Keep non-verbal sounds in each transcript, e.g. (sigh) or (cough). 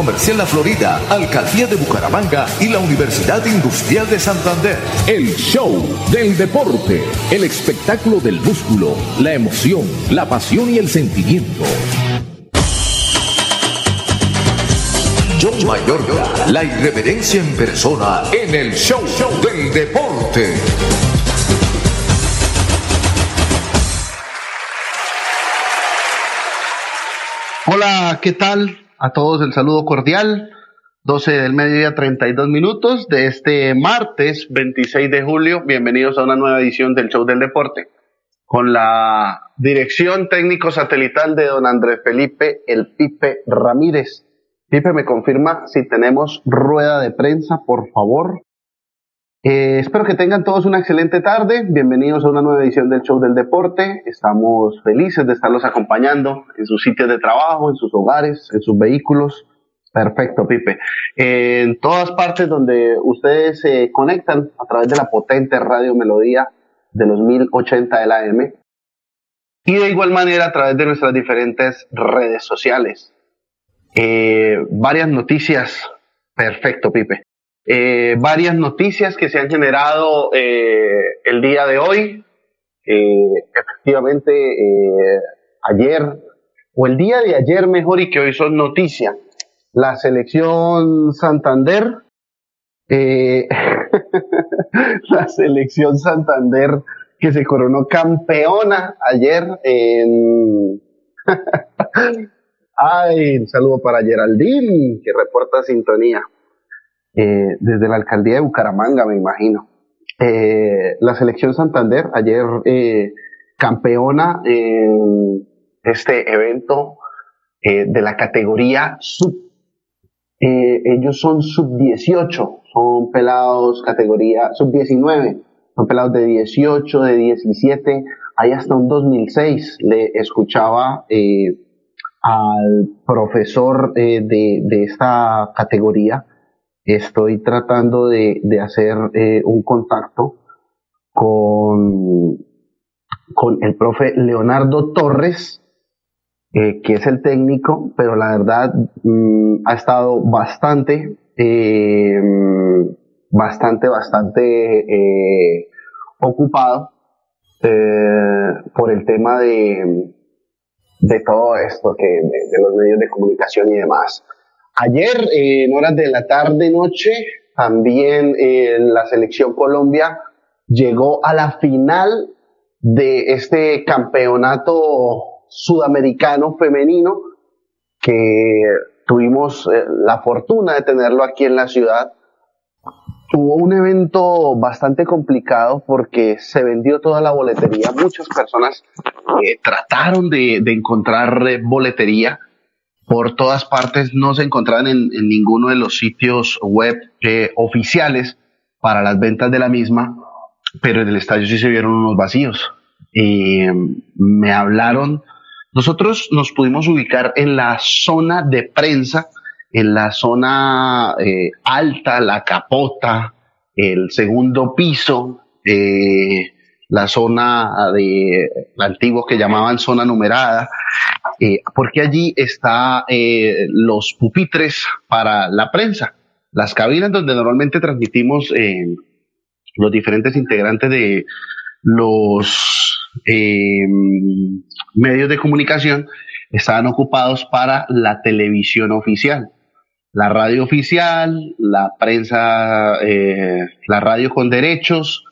Comercial La Florida, Alcaldía de Bucaramanga y la Universidad Industrial de Santander. El show del deporte, el espectáculo del músculo, la emoción, la pasión y el sentimiento. John Mayorga, la irreverencia en persona en el show del deporte. Hola, ¿qué tal? A todos el saludo cordial. 12 del mediodía, 32 minutos de este martes 26 de julio. Bienvenidos a una nueva edición del Show del Deporte. Con la dirección técnico satelital de don Andrés Felipe El Pipe Ramírez. Pipe, ¿me confirma si tenemos rueda de prensa, por favor? Eh, espero que tengan todos una excelente tarde. Bienvenidos a una nueva edición del Show del Deporte. Estamos felices de estarlos acompañando en sus sitios de trabajo, en sus hogares, en sus vehículos. Perfecto, Pipe. en todas partes donde ustedes se conectan a través de la potente radio Melodía de los 1080 de la AM y de igual manera a través de nuestras diferentes redes sociales. Eh, varias noticias. Perfecto, Pipe. Eh, varias noticias que se han generado eh, el día de hoy. efectivamente, ayer, o el día de ayer mejor y que hoy son noticias la selección Santander, (laughs) la selección Santander que se coronó campeona ayer en... (laughs) Ay, un saludo para Geraldine, que reporta sintonía eh, desde la alcaldía de Bucaramanga, me imagino. Eh, la selección Santander ayer eh, campeona en este evento de la categoría sub ellos son sub 18, son pelados categoría sub 19, son pelados de 18, de 17, hay hasta un 2006. Le escuchaba al profesor de, esta categoría, estoy tratando de, de hacer un contacto con, con el profe Leonardo Torres, eh, que es el técnico, pero la verdad mm, ha estado bastante, eh, bastante, bastante eh, ocupado por el tema de, de todo esto, que, de, los medios de comunicación y demás. Ayer, en horas de la tarde-noche, también la selección Colombia llegó a la final de este campeonato sudamericano femenino que tuvimos eh, la fortuna de tenerlo aquí en la ciudad. Tuvo un evento bastante complicado porque se vendió toda la boletería. Muchas personas eh, trataron de, encontrar eh, boletería por todas partes. No se encontraban en, ninguno de los sitios web oficiales para las ventas de la misma, pero en el estadio sí se vieron unos vacíos. me hablaron nosotros nos pudimos ubicar en la zona de prensa, en la zona eh, alta, la capota, el segundo piso, eh, la zona de antiguos que llamaban zona numerada, eh, porque allí está los pupitres para la prensa, las cabinas donde normalmente transmitimos los diferentes integrantes de los medios de comunicación, estaban ocupados para la televisión oficial, la radio oficial, la prensa, eh, la radio con derechos,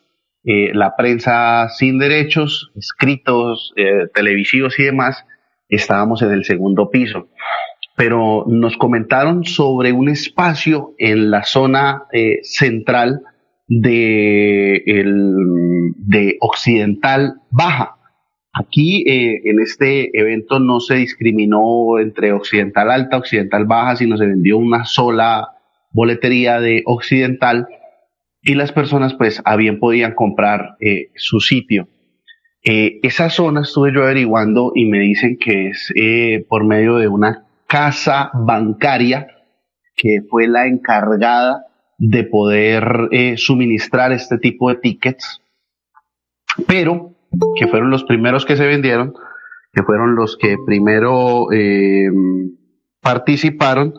eh, la prensa sin derechos, escritos, eh, televisivos y demás, estábamos en el segundo piso. Pero nos comentaron sobre un espacio en la zona central de, de Occidental Baja, Aquí eh, en este evento no se discriminó entre occidental alta, occidental baja, sino se vendió una sola boletería de occidental y las personas pues a bien podían comprar eh, su sitio. Eh, esa zona estuve yo averiguando y me dicen que es por medio de una casa bancaria que fue la encargada de poder suministrar este tipo de tickets, pero que fueron los primeros que se vendieron, que fueron los que primero eh, participaron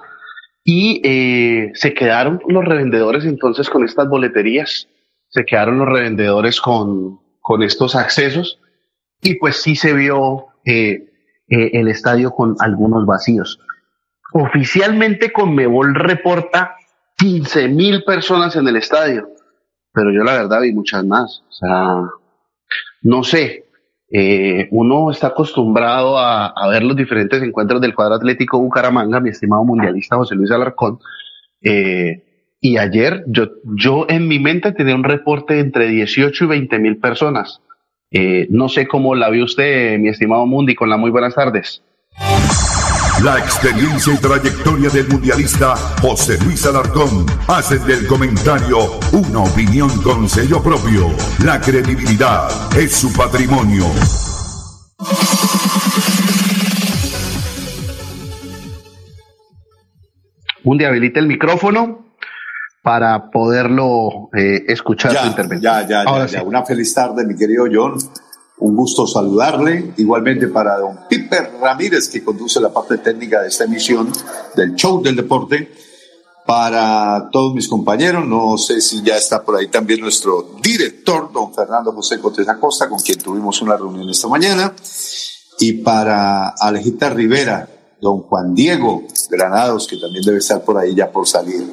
y eh, se quedaron los revendedores entonces con estas boleterías, se quedaron los revendedores con, con estos accesos y pues sí se vio eh, el estadio con algunos vacíos. Oficialmente Conmebol reporta 15 mil personas en el estadio, pero yo la verdad vi muchas más. O sea, no sé, eh, uno está acostumbrado a, ver los diferentes encuentros del cuadro atlético Bucaramanga, mi estimado mundialista José Luis Alarcón, eh, y ayer yo, en mi mente tenía un reporte entre 18 y 20 mil personas. Eh, no sé cómo la vio usted, mi estimado Mundi, con la muy buenas tardes. La experiencia y trayectoria del mundialista José Luis Alarcón hacen del comentario una opinión con sello propio. La credibilidad es su patrimonio. Mundi, habilita el micrófono para poderlo eh, escuchar su intervención. Ya, ya, ya, Una feliz tarde, mi querido John. Un gusto saludarle, igualmente para don Piper Ramírez, que conduce la parte técnica de esta emisión del show del deporte, para todos mis compañeros, no sé si ya está por ahí también nuestro director, don Fernando José Cotes Acosta, con quien tuvimos una reunión esta mañana, y para Alejita Rivera, don Juan Diego Granados, que también debe estar por ahí ya por salir.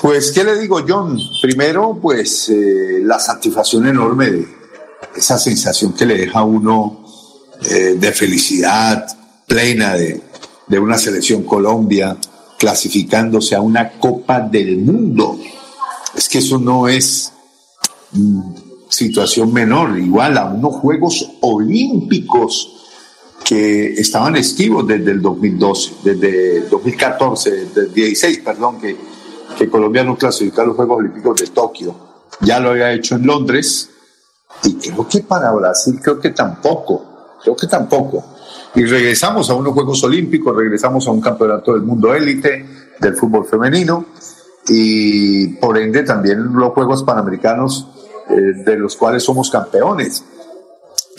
Pues, ¿qué le digo, John? Primero, pues, eh, la satisfacción enorme de esa sensación que le deja a uno eh, de felicidad plena de, de una selección Colombia clasificándose a una Copa del Mundo. Es que eso no es mm, situación menor, igual a unos Juegos Olímpicos que estaban esquivos desde el 2012, desde el 2014, desde el 16, perdón, que, que Colombia no clasificó a los Juegos Olímpicos de Tokio. Ya lo había hecho en Londres, y creo que para Brasil, creo que tampoco, creo que tampoco. Y regresamos a unos Juegos Olímpicos, regresamos a un campeonato del mundo élite del fútbol femenino y por ende también los Juegos Panamericanos eh, de los cuales somos campeones.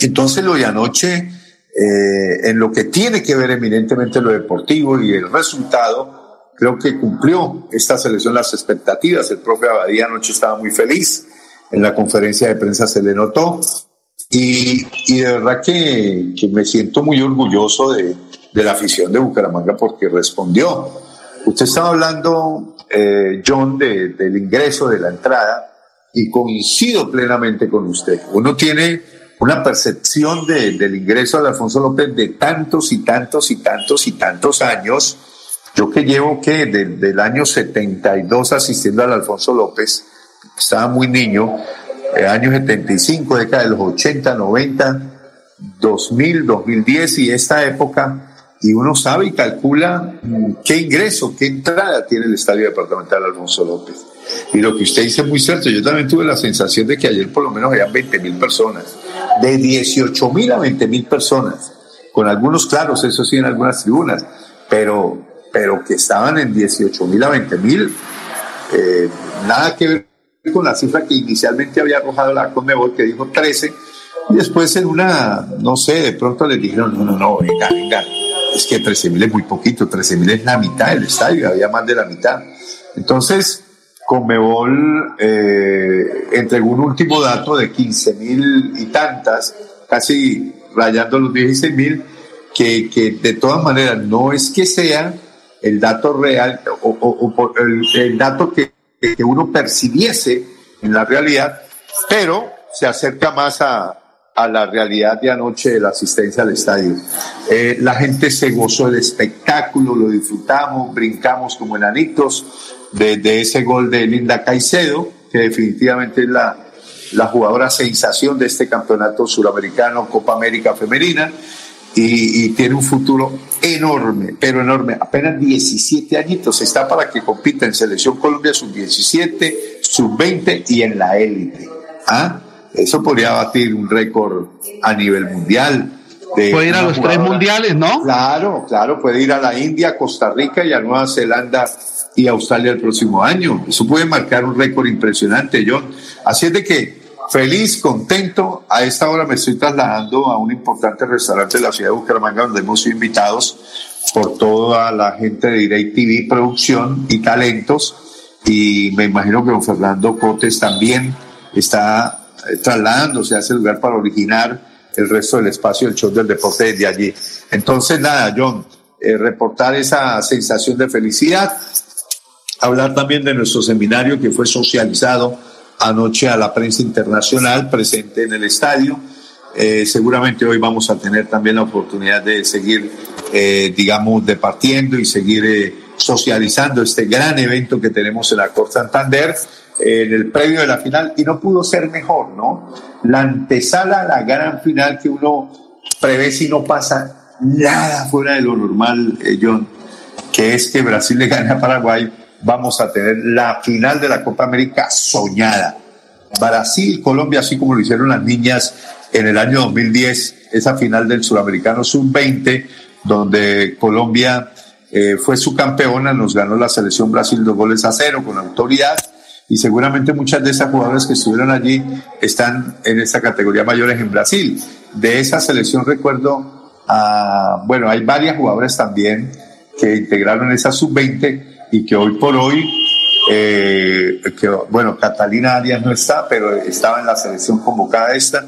Entonces lo de anoche, eh, en lo que tiene que ver eminentemente lo deportivo y el resultado, creo que cumplió esta selección las expectativas. El propio Abadía anoche estaba muy feliz en la conferencia de prensa se le notó. Y, y de verdad que, que, me siento muy orgulloso de, de, la afición de Bucaramanga porque respondió. Usted estaba hablando, eh, John, de, del ingreso, de la entrada, y coincido plenamente con usted. Uno tiene una percepción de, del ingreso de Alfonso López de tantos y tantos y tantos y tantos años. Yo que llevo que desde el año 72 asistiendo al Alfonso López, estaba muy niño, eh, años 75, década de los 80, 90, 2000, 2010 y esta época, y uno sabe y calcula mm, qué ingreso, qué entrada tiene el Estadio Departamental Alfonso López. Y lo que usted dice es muy cierto, yo también tuve la sensación de que ayer por lo menos habían 20 mil personas, de 18 mil a 20 mil personas, con algunos claros, eso sí, en algunas tribunas, pero, pero que estaban en 18 mil a 20 mil, eh, nada que ver con la cifra que inicialmente había arrojado la Conmebol, que dijo 13, y después en una, no sé, de pronto le dijeron, no, no, no, venga, venga, es que 13 mil es muy poquito, 13 mil es la mitad del estadio, había más de la mitad. Entonces, Conmebol eh, entregó un último dato de 15 mil y tantas, casi rayando los 16 mil, que, que de todas maneras no es que sea el dato real o, el, dato que, que, uno percibiese en la realidad, pero se acerca más a, a la realidad de anoche de la asistencia al estadio. Eh, la gente se gozó del espectáculo, lo disfrutamos, brincamos como enanitos de, de ese gol de Linda Caicedo, que definitivamente es la, la jugadora sensación de este campeonato suramericano Copa América Femenina y, tiene un futuro enorme, pero enorme. Apenas 17 añitos está para que compita en Selección Colombia sub-17, sub-20 y en la élite. ¿Ah? Eso podría batir un récord a nivel mundial. puede ir a los tres mundiales, ¿no? Claro, claro, puede ir a la India, Costa Rica y a Nueva Zelanda y Australia el próximo año. Eso puede marcar un récord impresionante, John. Así es de que feliz, contento. A esta hora me estoy trasladando a un importante restaurante de la ciudad de Bucaramanga donde hemos sido invitados por toda la gente de DirecTV Producción y Talentos. Y me imagino que don Fernando Cotes también está eh, trasladándose a ese lugar para originar el resto del espacio del show del deporte de allí. Entonces, nada, John, eh, reportar esa sensación de felicidad hablar también de nuestro seminario que fue socializado anoche a la prensa internacional presente en el estadio. Eh, seguramente hoy vamos a tener también la oportunidad de seguir, eh, digamos, departiendo y seguir eh, socializando este gran evento que tenemos en la Corte Santander en el previo de la final y no pudo ser mejor, ¿no? La antesala la gran final que uno prevé si no pasa nada fuera de lo normal, John, que es que Brasil le gane a Paraguay vamos a tener la final de la Copa América soñada. Brasil, Colombia, así como lo hicieron las niñas en el año 2010, esa final del Sudamericano Sub-20, donde Colombia eh, fue su campeona, nos ganó la selección Brasil dos goles a cero con autoridad y seguramente muchas de esas jugadoras que estuvieron allí están en esta categoría mayores en Brasil. De esa selección recuerdo, bueno, hay varias jugadoras también que integraron esa sub-20 y que hoy por hoy, eh, bueno, Catalina Arias no está, pero estaba en la selección convocada esta.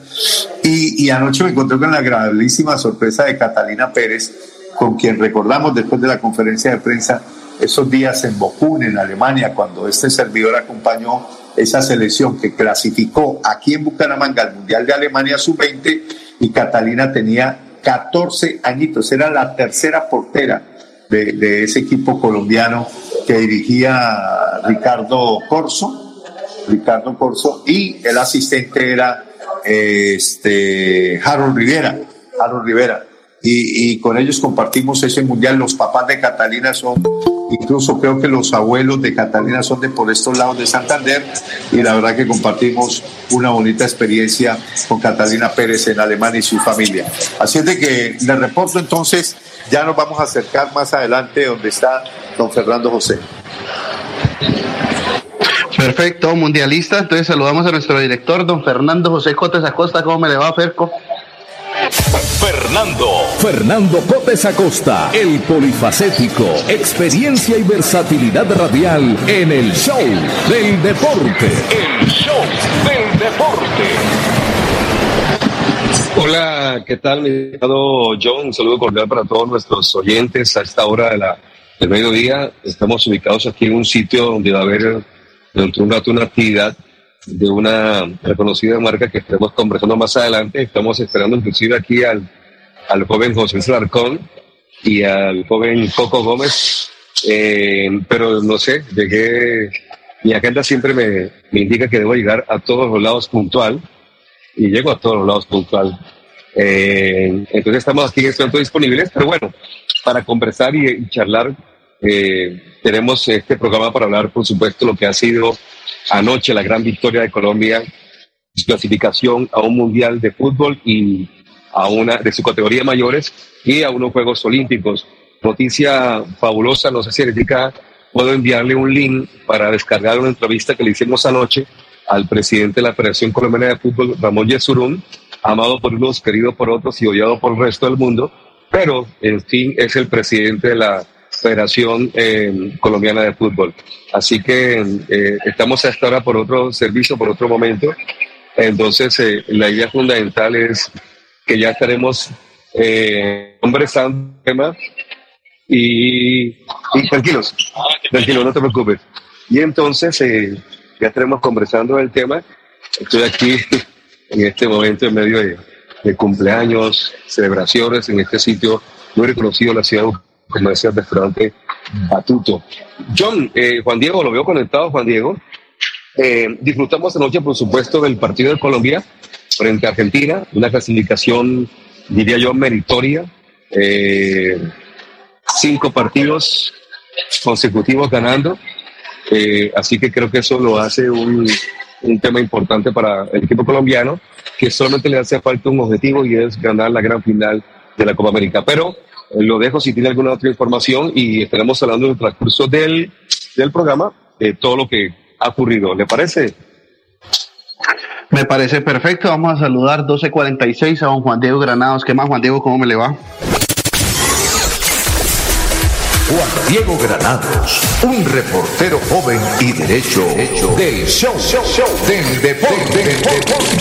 Y, y anoche me encontré con la agradabilísima sorpresa de Catalina Pérez, con quien recordamos después de la conferencia de prensa esos días en Bocún, en Alemania, cuando este servidor acompañó esa selección que clasificó aquí en Bucaramanga al Mundial de Alemania sub-20 y Catalina tenía 14 añitos, era la tercera portera de, ese equipo colombiano que dirigía Ricardo Corso, Ricardo Corso, y el asistente era este Harold Rivera, Harold Rivera. Y, y, con ellos compartimos ese mundial. Los papás de Catalina son, incluso creo que los abuelos de Catalina son de por estos lados de Santander. Y la verdad que compartimos una bonita experiencia con Catalina Pérez en Alemania y su familia. Así es de que le reporto entonces ya nos vamos a acercar más adelante donde está don Fernando José. Perfecto, mundialista. Entonces saludamos a nuestro director, don Fernando José Cotes Acosta. ¿Cómo me le va, Ferco? Fernando, Fernando Cotes Acosta, el polifacético, experiencia y versatilidad radial en el show del deporte. El show del deporte. Hola, ¿qué tal, mi estimado John? Un saludo cordial para todos nuestros oyentes a esta hora de la, del mediodía. Estamos ubicados aquí en un sitio donde va a haber dentro de un rato una actividad de una reconocida marca que estaremos conversando más adelante. Estamos esperando inclusive aquí al, al joven José Salarcón y al joven Coco Gómez. Eh, pero no sé, llegué, mi agenda siempre me, me indica que debo llegar a todos los lados puntual y llego a todos los lados puntual. Eh, entonces estamos aquí en este momento disponibles, pero bueno, para conversar y, charlar, eh, tenemos este programa para hablar, por supuesto, lo que ha sido anoche la gran victoria de Colombia, su clasificación a un mundial de fútbol y a una de su categoría mayores y a unos Juegos Olímpicos. Noticia fabulosa, no sé si Erika puedo enviarle un link para descargar una entrevista que le hicimos anoche al presidente de la Federación Colombiana de Fútbol, Ramón Yesurún, amado por unos, querido por otros y odiado por el resto del mundo, pero en fin es el presidente de la Federación eh, Colombiana de Fútbol. Así que eh, estamos a esta hora por otro servicio, por otro momento. Entonces, eh, la idea fundamental es que ya estaremos eh, conversando tema y, y tranquilos, tranquilos, no te preocupes. Y entonces eh, ya estaremos conversando el tema. Estoy aquí (laughs) en este momento en medio de, cumpleaños, celebraciones en este sitio muy reconocido la ciudad comercial restaurante Batuto. John, eh, Juan Diego, lo veo conectado, Juan Diego. Eh, disfrutamos anoche, por supuesto, del partido de Colombia frente a Argentina, una clasificación, diría yo, meritoria. Eh, cinco partidos consecutivos ganando. Eh, así que creo que eso lo hace un, un tema importante para el equipo colombiano, que solamente le hace falta un objetivo y es ganar la gran final de la Copa América. Pero eh, lo dejo si tiene alguna otra información y estaremos hablando en el transcurso del, del programa de todo lo que ha ocurrido. ¿Le parece? Me parece perfecto. Vamos a saludar 1246 a don Juan Diego Granados. ¿Qué más, Juan Diego? ¿Cómo me le va? Juan Diego Granados, un reportero joven y derecho del show, show, show del deporte. Del deporte.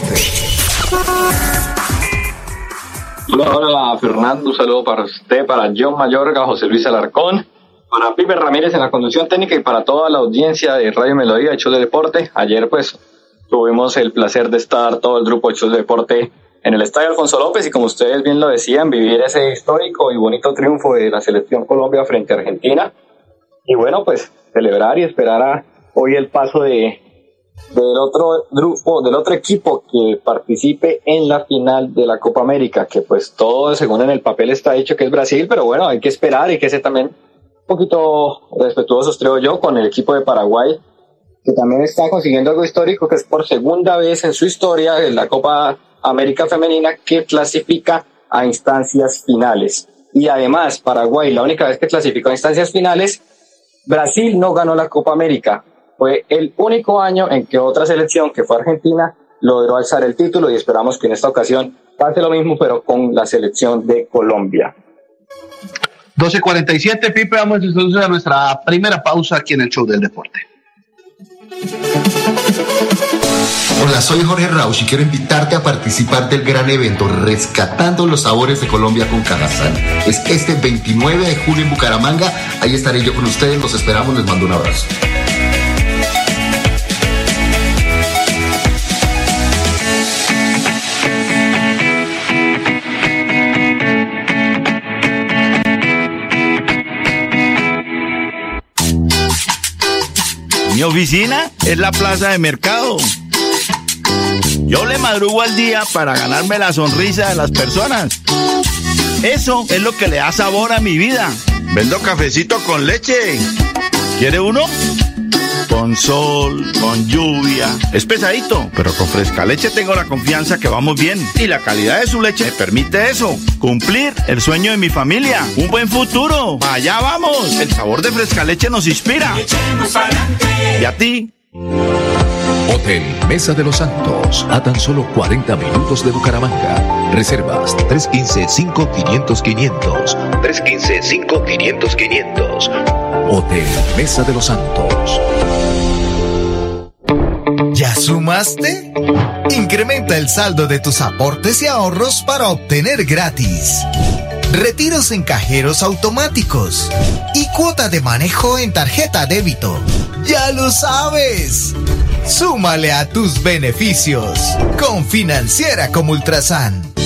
Hola, hola Fernando, un saludo para usted, para John Mayorga, José Luis Alarcón, para Pipe Ramírez en la conducción técnica y para toda la audiencia de Radio Melodía, Hecho de Deporte. Ayer pues tuvimos el placer de estar todo el grupo Hechos de Deporte en el Estadio Alfonso López y como ustedes bien lo decían, vivir ese histórico y bonito triunfo de la selección Colombia frente a Argentina. Y bueno, pues celebrar y esperar a hoy el paso de del otro grupo, del otro equipo que participe en la final de la Copa América, que pues todo según en el papel está dicho que es Brasil, pero bueno, hay que esperar y que ser también un poquito respetuosos, creo yo, con el equipo de Paraguay, que también está consiguiendo algo histórico, que es por segunda vez en su historia en la Copa América Femenina que clasifica a instancias finales. Y además, Paraguay, la única vez que clasificó a instancias finales, Brasil no ganó la Copa América. Fue el único año en que otra selección, que fue Argentina, logró alzar el título y esperamos que en esta ocasión pase lo mismo, pero con la selección de Colombia. 12.47, Pipe, vamos entonces a nuestra primera pausa aquí en el show del deporte. Hola, soy Jorge Rausch y quiero invitarte a participar del gran evento Rescatando los Sabores de Colombia con Cajazán. Es este 29 de julio en Bucaramanga. Ahí estaré yo con ustedes. Los esperamos. Les mando un abrazo. Mi oficina es la plaza de mercado. Yo le madrugo al día para ganarme la sonrisa de las personas. Eso es lo que le da sabor a mi vida. Vendo cafecito con leche. ¿Quiere uno? Con sol, con lluvia. Es pesadito, pero con fresca leche tengo la confianza que vamos bien. Y la calidad de su leche me permite eso. Cumplir el sueño de mi familia. Un buen futuro. Allá vamos. El sabor de fresca leche nos inspira. ¿Y a ti? Hotel Mesa de los Santos, a tan solo 40 minutos de Bucaramanga. Reservas 315-5500-500. 315-5500-500. Hotel Mesa de los Santos. ¿Ya sumaste? Incrementa el saldo de tus aportes y ahorros para obtener gratis. Retiros en cajeros automáticos y cuota de manejo en tarjeta débito. ¡Ya lo sabes! Súmale a tus beneficios con Financiera como Ultrasan.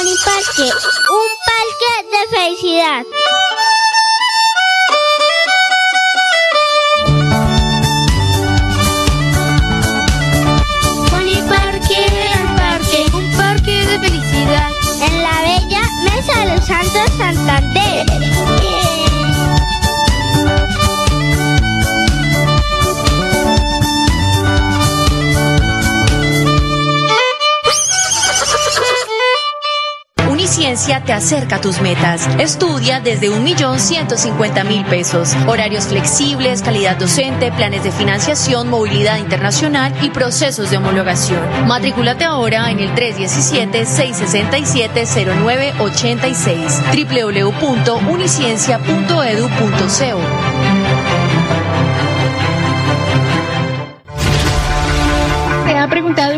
Parque, un parque de felicidad. Parque, un parque, un parque de felicidad. En la bella Mesa de los Santos Santander. Experiencia te acerca a tus metas. Estudia desde un millón ciento cincuenta mil pesos. Horarios flexibles, calidad docente, planes de financiación, movilidad internacional y procesos de homologación. Matrículate ahora en el 317-667-0986 www.uniciencia.edu.co.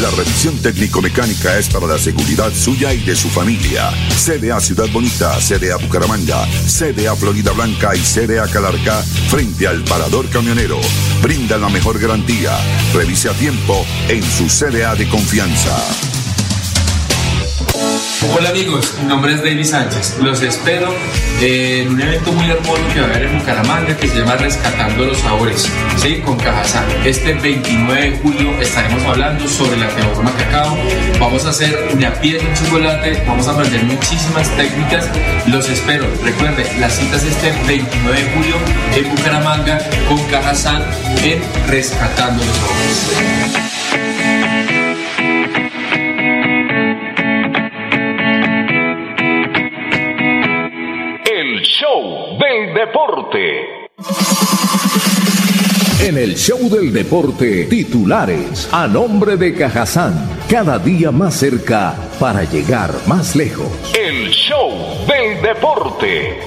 La revisión técnico-mecánica es para la seguridad suya y de su familia. CDA Ciudad Bonita, CDA Bucaramanga, CDA Florida Blanca y CDA Calarca frente al parador camionero. Brinda la mejor garantía. Revise a tiempo en su CDA de confianza. Hola amigos, mi nombre es David Sánchez. Los espero en un evento muy hermoso que va a haber en Bucaramanga que se llama Rescatando los Sabores, ¿sí? con Cajazán. Este 29 de julio estaremos hablando sobre la teorema cacao. Vamos a hacer una piel de chocolate, vamos a aprender muchísimas técnicas. Los espero. Recuerden, la cita es este 29 de julio en Bucaramanga con Cajazán en Rescatando los Sabores. Del deporte. En el show del deporte, titulares a nombre de Cajazán, cada día más cerca para llegar más lejos. El show del deporte.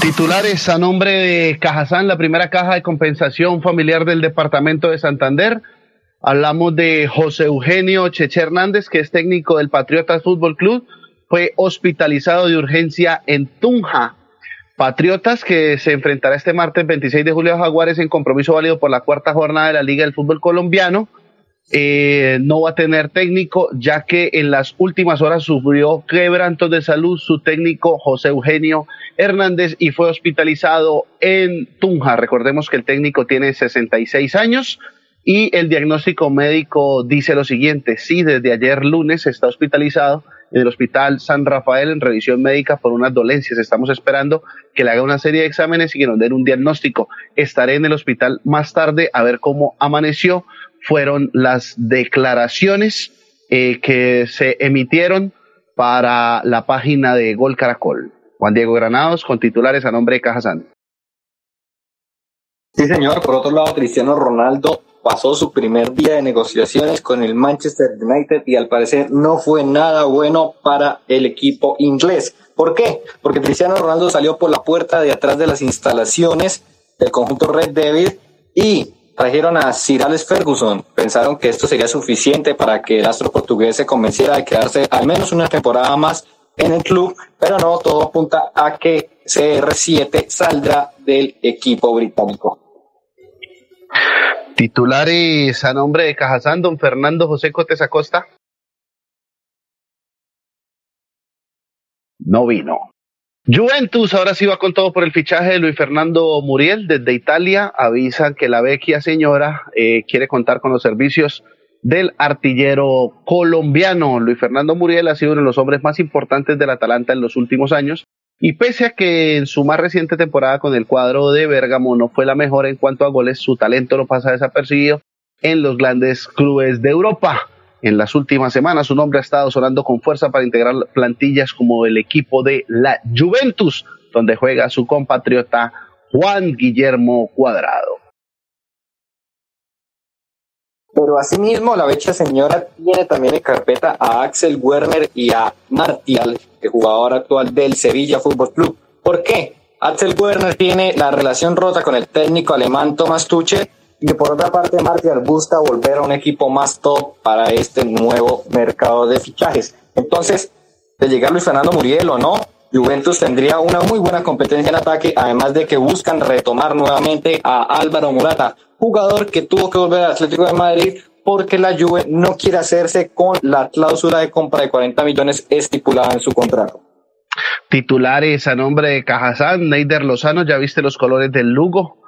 Titulares a nombre de Cajazán, la primera caja de compensación familiar del departamento de Santander. Hablamos de José Eugenio Cheche Hernández, que es técnico del Patriotas Fútbol Club fue hospitalizado de urgencia en Tunja. Patriotas que se enfrentará este martes 26 de julio a Jaguares en compromiso válido por la cuarta jornada de la Liga del Fútbol Colombiano. Eh, no va a tener técnico ya que en las últimas horas sufrió quebrantos de salud su técnico José Eugenio Hernández y fue hospitalizado en Tunja. Recordemos que el técnico tiene 66 años y el diagnóstico médico dice lo siguiente, sí, desde ayer lunes está hospitalizado en el Hospital San Rafael en revisión médica por unas dolencias. Estamos esperando que le haga una serie de exámenes y que nos den un diagnóstico. Estaré en el hospital más tarde a ver cómo amaneció. Fueron las declaraciones eh, que se emitieron para la página de Gol Caracol. Juan Diego Granados con titulares a nombre de Cajazán. Sí, señor. Por otro lado, Cristiano Ronaldo pasó su primer día de negociaciones con el Manchester United y al parecer no fue nada bueno para el equipo inglés. ¿Por qué? Porque Cristiano Ronaldo salió por la puerta de atrás de las instalaciones del conjunto Red Devil y trajeron a Sir Alex Ferguson. Pensaron que esto sería suficiente para que el astro portugués se convenciera de quedarse al menos una temporada más en el club, pero no, todo apunta a que CR7 saldrá del equipo británico. Titulares a nombre de Cajazán, don Fernando José Cotes Acosta. No vino. Juventus ahora sí va con todo por el fichaje de Luis Fernando Muriel desde Italia. Avisan que la vecchia señora eh, quiere contar con los servicios del artillero colombiano. Luis Fernando Muriel ha sido uno de los hombres más importantes del Atalanta en los últimos años y pese a que en su más reciente temporada con el cuadro de Bergamo no fue la mejor en cuanto a goles, su talento no pasa desapercibido en los grandes clubes de Europa. En las últimas semanas su nombre ha estado sonando con fuerza para integrar plantillas como el equipo de la Juventus, donde juega su compatriota Juan Guillermo Cuadrado. Pero asimismo, la becha señora tiene también en carpeta a Axel Werner y a Martial, el jugador actual del Sevilla Fútbol Club. ¿Por qué? Axel Werner tiene la relación rota con el técnico alemán Thomas Tuchel y por otra parte Martial busca volver a un equipo más top para este nuevo mercado de fichajes. Entonces, de llegar Luis Fernando Muriel o no, Juventus tendría una muy buena competencia en ataque, además de que buscan retomar nuevamente a Álvaro Murata, jugador que tuvo que volver al Atlético de Madrid porque la Juve no quiere hacerse con la cláusula de compra de 40 millones estipulada en su contrato. Titulares a nombre de Cajazán, Neider Lozano, ya viste los colores del Lugo,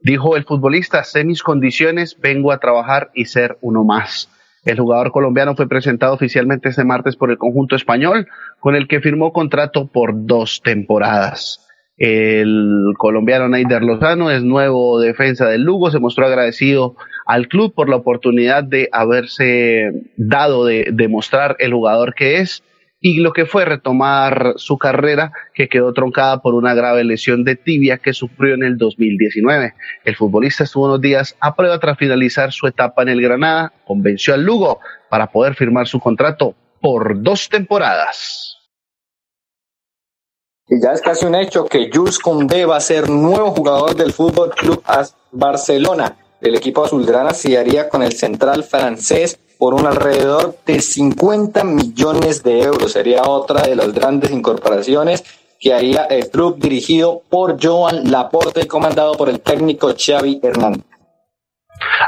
Dijo el futbolista, sé mis condiciones, vengo a trabajar y ser uno más. El jugador colombiano fue presentado oficialmente este martes por el conjunto español, con el que firmó contrato por dos temporadas. El colombiano Neider Lozano es nuevo defensa del Lugo, se mostró agradecido al club por la oportunidad de haberse dado de demostrar el jugador que es y lo que fue retomar su carrera que quedó troncada por una grave lesión de tibia que sufrió en el 2019. El futbolista estuvo unos días a prueba tras finalizar su etapa en el Granada, convenció al Lugo para poder firmar su contrato por dos temporadas. Y ya es casi un hecho que Jules Condé va a ser nuevo jugador del Fútbol Club Barcelona. El equipo azulgrana se haría con el central francés por un alrededor de 50 millones de euros. Sería otra de las grandes incorporaciones que haría el club dirigido por Joan Laporte y comandado por el técnico Xavi Hernández.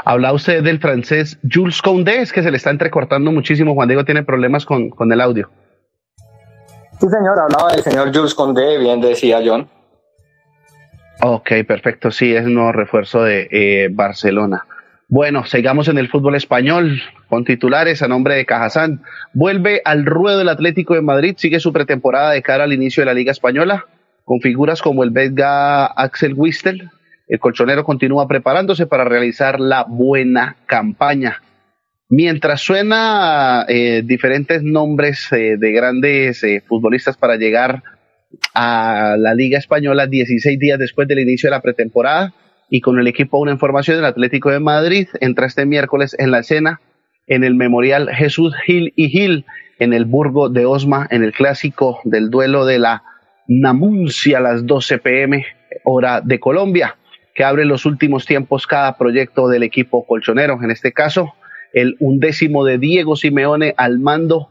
Habla usted del francés Jules Condé, es que se le está entrecortando muchísimo. Juan Diego tiene problemas con, con el audio. Sí, señor, hablaba del señor Jules Condé, bien decía John. Ok, perfecto, sí, es un nuevo refuerzo de eh, Barcelona. Bueno, sigamos en el fútbol español con titulares a nombre de Cajazán. Vuelve al ruedo del Atlético de Madrid, sigue su pretemporada de cara al inicio de la Liga Española, con figuras como el belga Axel Wistel. El colchonero continúa preparándose para realizar la buena campaña. Mientras suena eh, diferentes nombres eh, de grandes eh, futbolistas para llegar a la Liga Española 16 días después del inicio de la pretemporada, y con el equipo Una Información del Atlético de Madrid entra este miércoles en la escena en el Memorial Jesús Gil y Gil en el Burgo de Osma en el clásico del duelo de la Namuncia a las 12 pm hora de Colombia que abre los últimos tiempos cada proyecto del equipo colchonero. En este caso el undécimo de Diego Simeone al mando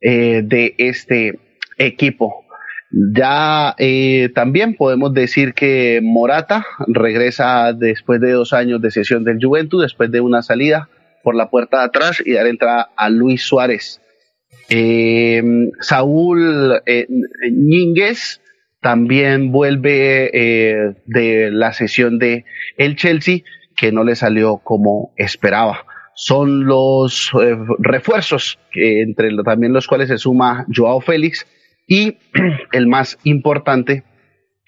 eh, de este equipo ya eh, también podemos decir que Morata regresa después de dos años de sesión del Juventus, después de una salida por la puerta de atrás y dar entrada a Luis Suárez. Eh, Saúl eh, también vuelve eh, de la sesión de el Chelsea, que no le salió como esperaba. Son los refuerzos, entre también los cuales se suma Joao Félix, y (clears throat) el más importante,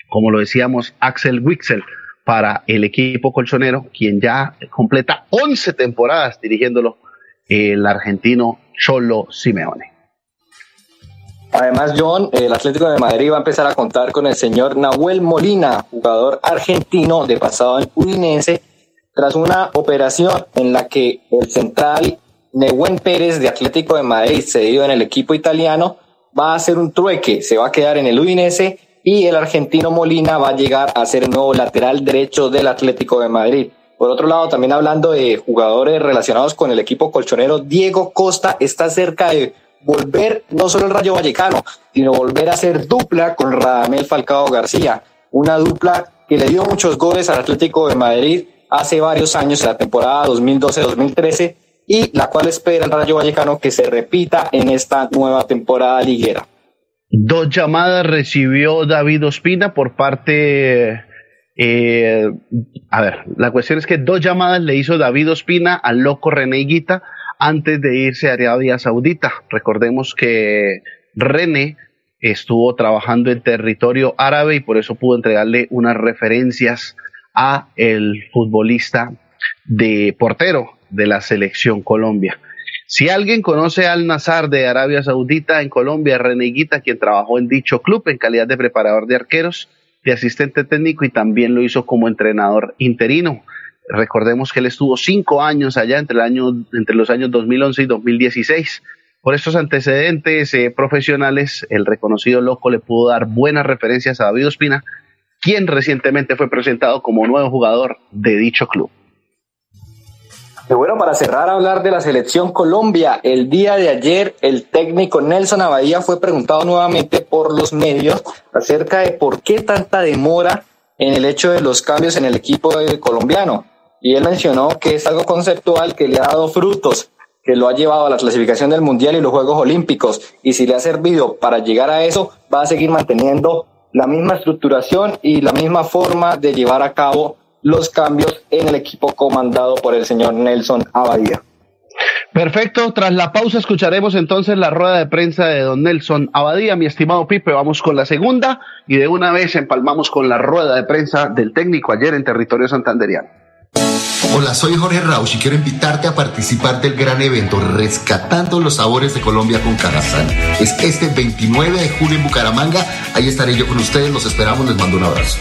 como lo decíamos, Axel Wixel para el equipo colchonero, quien ya completa 11 temporadas dirigiéndolo, el argentino Cholo Simeone. Además, John, el Atlético de Madrid va a empezar a contar con el señor Nahuel Molina, jugador argentino de pasado en Udinese, tras una operación en la que el central Nehuen Pérez de Atlético de Madrid, cedido en el equipo italiano, va a hacer un trueque, se va a quedar en el Udinese y el argentino Molina va a llegar a ser el nuevo lateral derecho del Atlético de Madrid. Por otro lado, también hablando de jugadores relacionados con el equipo colchonero, Diego Costa está cerca de volver no solo el Rayo Vallecano, sino volver a ser dupla con Radamel Falcao García, una dupla que le dio muchos goles al Atlético de Madrid hace varios años, la temporada 2012-2013, y la cual espera el Rayo Vallecano que se repita en esta nueva temporada liguera. Dos llamadas recibió David Ospina por parte... Eh, a ver, la cuestión es que dos llamadas le hizo David Ospina al loco René Guita antes de irse a Arabia Saudita. Recordemos que René estuvo trabajando en territorio árabe y por eso pudo entregarle unas referencias a el futbolista de portero de la selección Colombia. Si alguien conoce al Nazar de Arabia Saudita en Colombia, Reneguita, quien trabajó en dicho club en calidad de preparador de arqueros, de asistente técnico y también lo hizo como entrenador interino. Recordemos que él estuvo cinco años allá entre, el año, entre los años 2011 y 2016. Por estos antecedentes eh, profesionales, el reconocido loco le pudo dar buenas referencias a David Ospina, quien recientemente fue presentado como nuevo jugador de dicho club. Y bueno, para cerrar hablar de la selección Colombia, el día de ayer el técnico Nelson Abadía fue preguntado nuevamente por los medios acerca de por qué tanta demora en el hecho de los cambios en el equipo colombiano. Y él mencionó que es algo conceptual que le ha dado frutos, que lo ha llevado a la clasificación del Mundial y los Juegos Olímpicos. Y si le ha servido para llegar a eso, va a seguir manteniendo la misma estructuración y la misma forma de llevar a cabo los cambios en el equipo comandado por el señor Nelson Abadía. Perfecto, tras la pausa escucharemos entonces la rueda de prensa de don Nelson Abadía, mi estimado Pipe, vamos con la segunda y de una vez empalmamos con la rueda de prensa del técnico ayer en territorio santanderiano. Hola, soy Jorge Rausch y quiero invitarte a participar del gran evento Rescatando los Sabores de Colombia con Cajazán. Es este 29 de julio en Bucaramanga. Ahí estaré yo con ustedes. Los esperamos. Les mando un abrazo.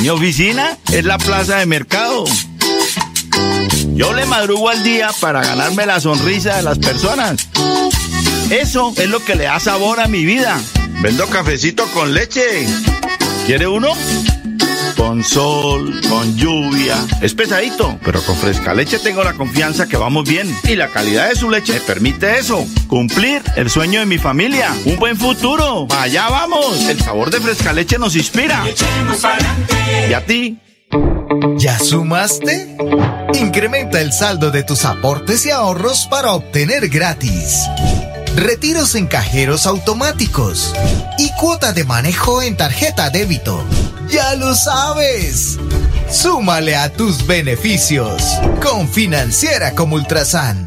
Mi oficina es la plaza de mercado. Yo le madrugo al día para ganarme la sonrisa de las personas. Eso es lo que le da sabor a mi vida. Vendo cafecito con leche. ¿Quiere uno? Con sol, con lluvia. Es pesadito, pero con fresca leche tengo la confianza que vamos bien. Y la calidad de su leche me permite eso. Cumplir el sueño de mi familia. Un buen futuro. Allá vamos. El sabor de fresca leche nos inspira. ¿Y a ti? ¿Ya sumaste? Incrementa el saldo de tus aportes y ahorros para obtener gratis. Retiros en cajeros automáticos y cuota de manejo en tarjeta débito. Ya lo sabes. Súmale a tus beneficios con Financiera como Ultrasan.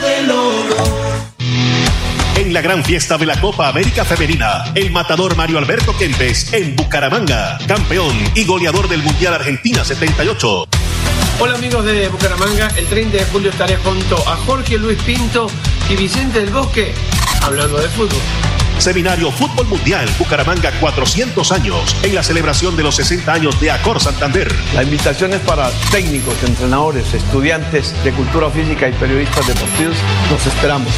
En la gran fiesta de la Copa América Femenina, el matador Mario Alberto Kempes en Bucaramanga, campeón y goleador del Mundial Argentina 78. Hola amigos de Bucaramanga, el 30 de julio estaré junto a Jorge Luis Pinto y Vicente del Bosque hablando de fútbol. Seminario Fútbol Mundial Bucaramanga 400 años en la celebración de los 60 años de Acor Santander. La invitación es para técnicos, entrenadores, estudiantes de cultura física y periodistas deportivos. Los esperamos.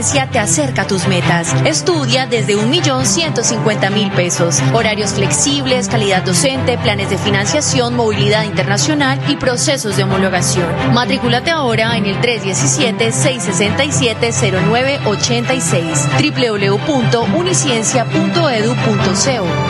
Te acerca a tus metas. Estudia desde un millón ciento cincuenta mil pesos. Horarios flexibles, calidad docente, planes de financiación, movilidad internacional y procesos de homologación. Matrículate ahora en el 317-667-0986 www.uniciencia.edu.co.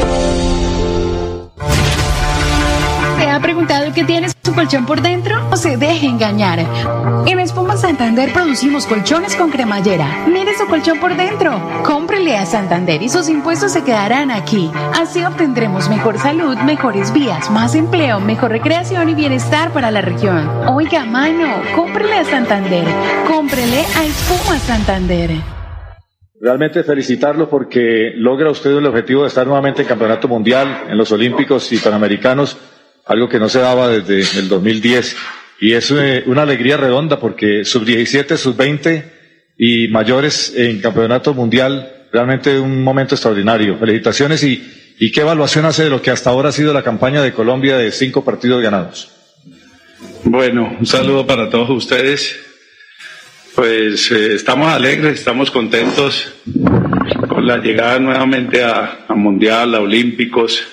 Preguntado qué tiene su colchón por dentro? No se deje engañar. En Espuma Santander producimos colchones con cremallera. Mire su colchón por dentro. Cómprele a Santander y sus impuestos se quedarán aquí. Así obtendremos mejor salud, mejores vías, más empleo, mejor recreación y bienestar para la región. Oiga, mano, cómprele a Santander. Cómprele a Espuma Santander. Realmente felicitarlo porque logra usted el objetivo de estar nuevamente en Campeonato Mundial, en los Olímpicos y Panamericanos, algo que no se daba desde el 2010. Y es eh, una alegría redonda porque sub-17, sub-20 y mayores en Campeonato Mundial, realmente un momento extraordinario. Felicitaciones y, y qué evaluación hace de lo que hasta ahora ha sido la campaña de Colombia de cinco partidos ganados. Bueno, un saludo para todos ustedes. Pues eh, estamos alegres, estamos contentos con la llegada nuevamente a, a Mundial, a Olímpicos,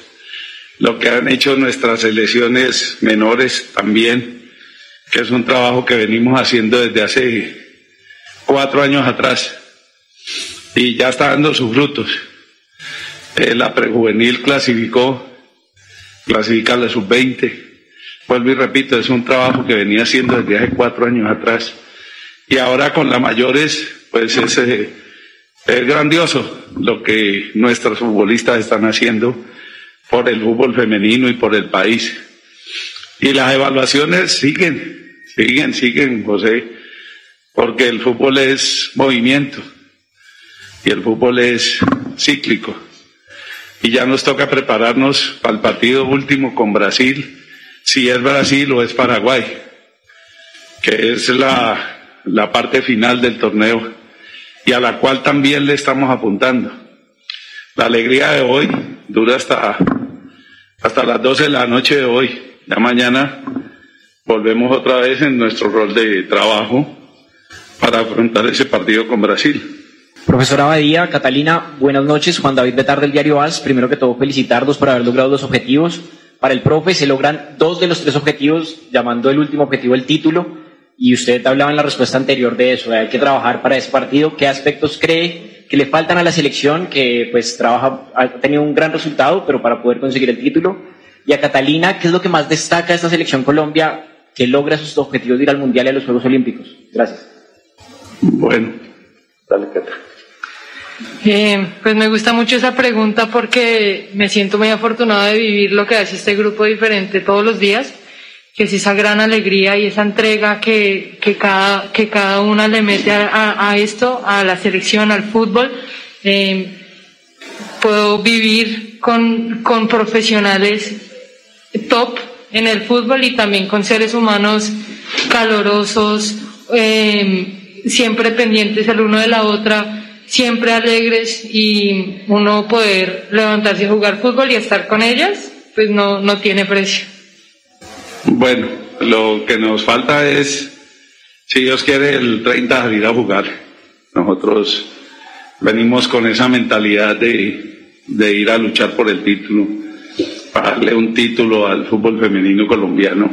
lo que han hecho nuestras selecciones menores también, que es un trabajo que venimos haciendo desde hace cuatro años atrás y ya está dando sus frutos. Eh, la prejuvenil clasificó, clasifica la sub-20. Vuelvo y repito, es un trabajo que venía haciendo desde hace cuatro años atrás. Y ahora con las mayores, pues es, eh, es grandioso lo que nuestros futbolistas están haciendo por el fútbol femenino y por el país. Y las evaluaciones siguen, siguen, siguen, José, porque el fútbol es movimiento. y el fútbol es cíclico. Y ya nos toca prepararnos para el partido último con Brasil, si es Brasil o es Paraguay, que es la, la parte final del torneo y a la cual también le estamos apuntando. La alegría de hoy dura hasta, hasta las 12 de la noche de hoy. Ya mañana volvemos otra vez en nuestro rol de trabajo para afrontar ese partido con Brasil. Profesora Abadía, Catalina, buenas noches. Juan David Betar del diario AS. Primero que todo, felicitarlos por haber logrado los objetivos. Para el profe se logran dos de los tres objetivos, llamando el último objetivo el título. Y usted hablaba en la respuesta anterior de eso, hay que trabajar para ese partido. ¿Qué aspectos cree que le faltan a la selección, que pues trabaja, ha tenido un gran resultado, pero para poder conseguir el título? Y a Catalina, ¿qué es lo que más destaca de esta selección Colombia que logra sus objetivos de ir al Mundial y a los Juegos Olímpicos? Gracias. Bueno, dale, Catalina. Eh, pues me gusta mucho esa pregunta porque me siento muy afortunada de vivir lo que hace este grupo diferente todos los días, que es esa gran alegría y esa entrega que, que, cada, que cada una le mete a, esto, a la selección, al fútbol. Eh, puedo vivir con, con profesionales top en el fútbol y también con seres humanos calorosos, eh, siempre pendientes el uno de la otra siempre alegres y uno poder levantarse a jugar fútbol y estar con ellas, pues no, no tiene precio. Bueno, lo que nos falta es, si Dios quiere, el 30 salir a jugar. Nosotros venimos con esa mentalidad de, de ir a luchar por el título, para darle un título al fútbol femenino colombiano,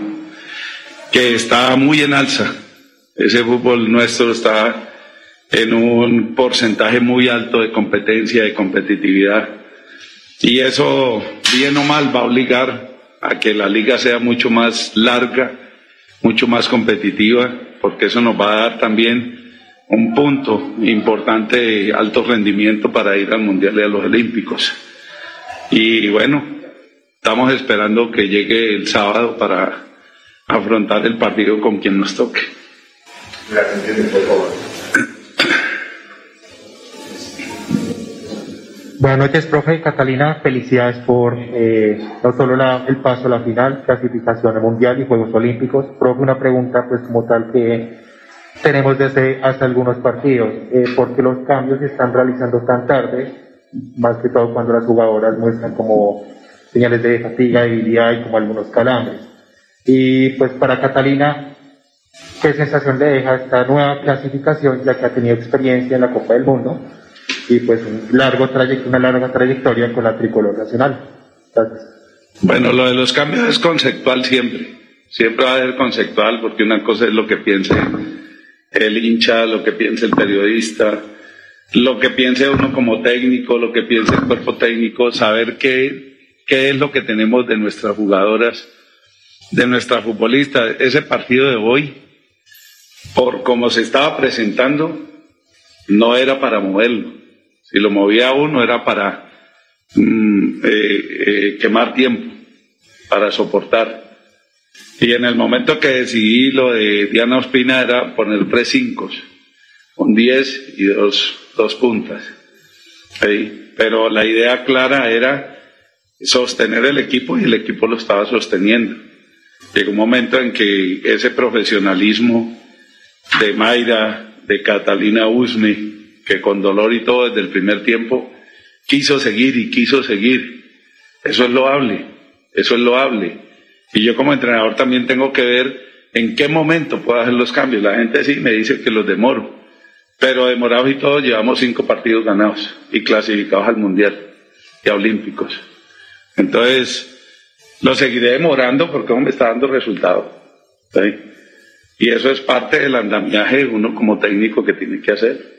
que está muy en alza. Ese fútbol nuestro está en un porcentaje muy alto de competencia, de competitividad. Y eso, bien o mal, va a obligar a que la liga sea mucho más larga, mucho más competitiva, porque eso nos va a dar también un punto importante de alto rendimiento para ir al Mundial y a los Olímpicos. Y bueno, estamos esperando que llegue el sábado para afrontar el partido con quien nos toque. Gracias, por favor. Buenas noches, profe. Catalina, felicidades por eh, no solo el paso a la final, clasificación mundial y Juegos Olímpicos. Profe, una pregunta, pues como tal que tenemos desde hace algunos partidos. Eh, ¿Por qué los cambios se están realizando tan tarde? Más que todo cuando las jugadoras muestran como señales de fatiga, debilidad y como algunos calambres. Y pues para Catalina, ¿qué sensación le deja esta nueva clasificación, ya que ha tenido experiencia en la Copa del Mundo? Y pues un largo una larga trayectoria con la tricolor nacional. Bueno, lo de los cambios es conceptual siempre. Siempre va a ser conceptual porque una cosa es lo que piense el hincha, lo que piense el periodista, lo que piense uno como técnico, lo que piense el cuerpo técnico, saber qué, qué es lo que tenemos de nuestras jugadoras, de nuestra futbolista. Ese partido de hoy, por como se estaba presentando, no era para moverlo si lo movía uno era para mm, eh, eh, quemar tiempo, para soportar. Y en el momento que decidí lo de Diana Ospina era poner tres cinco, con diez y dos, dos puntas. Pero la idea clara era sostener el equipo y el equipo lo estaba sosteniendo. Llegó un momento en que ese profesionalismo de Mayra, de Catalina Usme, que con dolor y todo desde el primer tiempo quiso seguir y quiso seguir. Eso es loable, eso es loable. Y yo como entrenador también tengo que ver en qué momento puedo hacer los cambios. La gente sí me dice que los demoro, pero demorados y todos llevamos cinco partidos ganados y clasificados al Mundial y a Olímpicos. Entonces, lo seguiré demorando porque no me está dando resultado. Y eso es parte del andamiaje uno como técnico que tiene que hacer.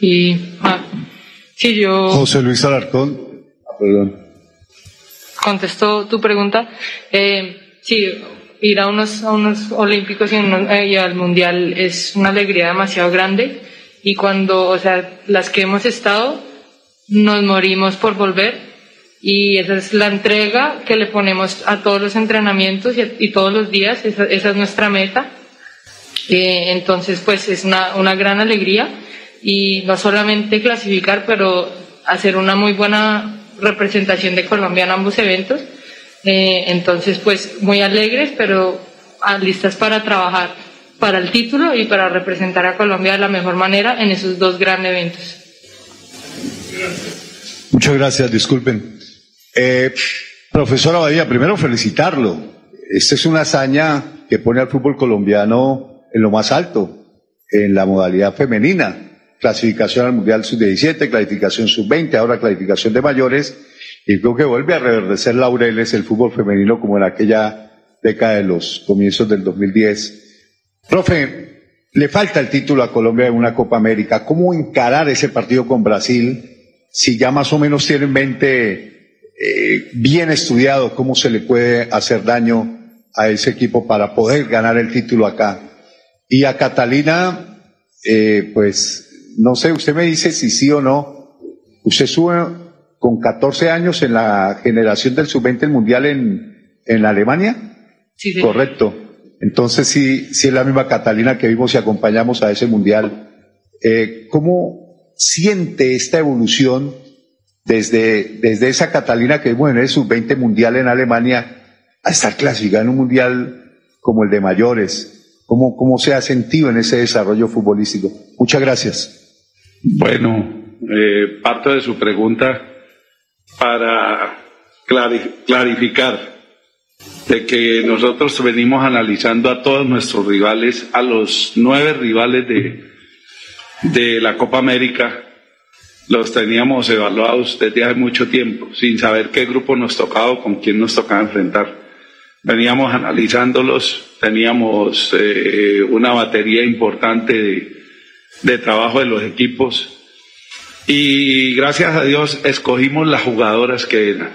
Y ah, si yo. José Luis Alarcón. Ah, perdón. Contesto tu pregunta. Eh, sí, ir a unos, a unos olímpicos y, eh, y, al mundial es una alegría demasiado grande. Y cuando, o sea, las que hemos estado, nos morimos por volver y esa es la entrega que le ponemos a todos los entrenamientos y, todos los días, esa, es nuestra meta. Eh, entonces, pues es una, gran alegría y no solamente clasificar, pero hacer una muy buena representación de Colombia en ambos eventos. Eh, entonces, pues muy alegres, pero listas para trabajar para el título y para representar a Colombia de la mejor manera en esos dos grandes eventos. Muchas gracias, disculpen. Eh, profesor Abadía, primero felicitarlo. Esta es una hazaña que pone al fútbol colombiano en lo más alto, en la modalidad femenina. Clasificación al Mundial Sub-17, clasificación Sub-20, ahora clasificación de mayores. Y creo que vuelve a reverdecer laureles el fútbol femenino como en aquella década de los comienzos del 2010. Profe, le falta el título a Colombia en una Copa América. ¿Cómo encarar ese partido con Brasil si ya más o menos tiene en mente eh, bien estudiado cómo se le puede hacer daño a ese equipo para poder ganar el título acá? Y a Catalina, eh, pues no sé, usted me dice si sí o no. Usted sube con 14 años en la generación del sub-20 mundial en, en Alemania. Correcto. Entonces, sí, sí es la misma Catalina que vimos y acompañamos a ese mundial. Eh, ¿Cómo siente esta evolución desde, desde esa Catalina que es sub-20 mundial en Alemania a estar clasificada en un mundial como el de mayores? ¿Cómo, ¿Cómo se ha sentido en ese desarrollo futbolístico? Muchas gracias. Bueno, eh, parte de su pregunta para clarificar de que nosotros venimos analizando a todos nuestros rivales, a los nueve rivales de, de la Copa América, los teníamos evaluados desde hace mucho tiempo, sin saber qué grupo nos tocaba o con quién nos tocaba enfrentar. Veníamos analizándolos, teníamos eh, una batería importante de, de trabajo de los equipos y gracias a Dios escogimos las jugadoras que eran.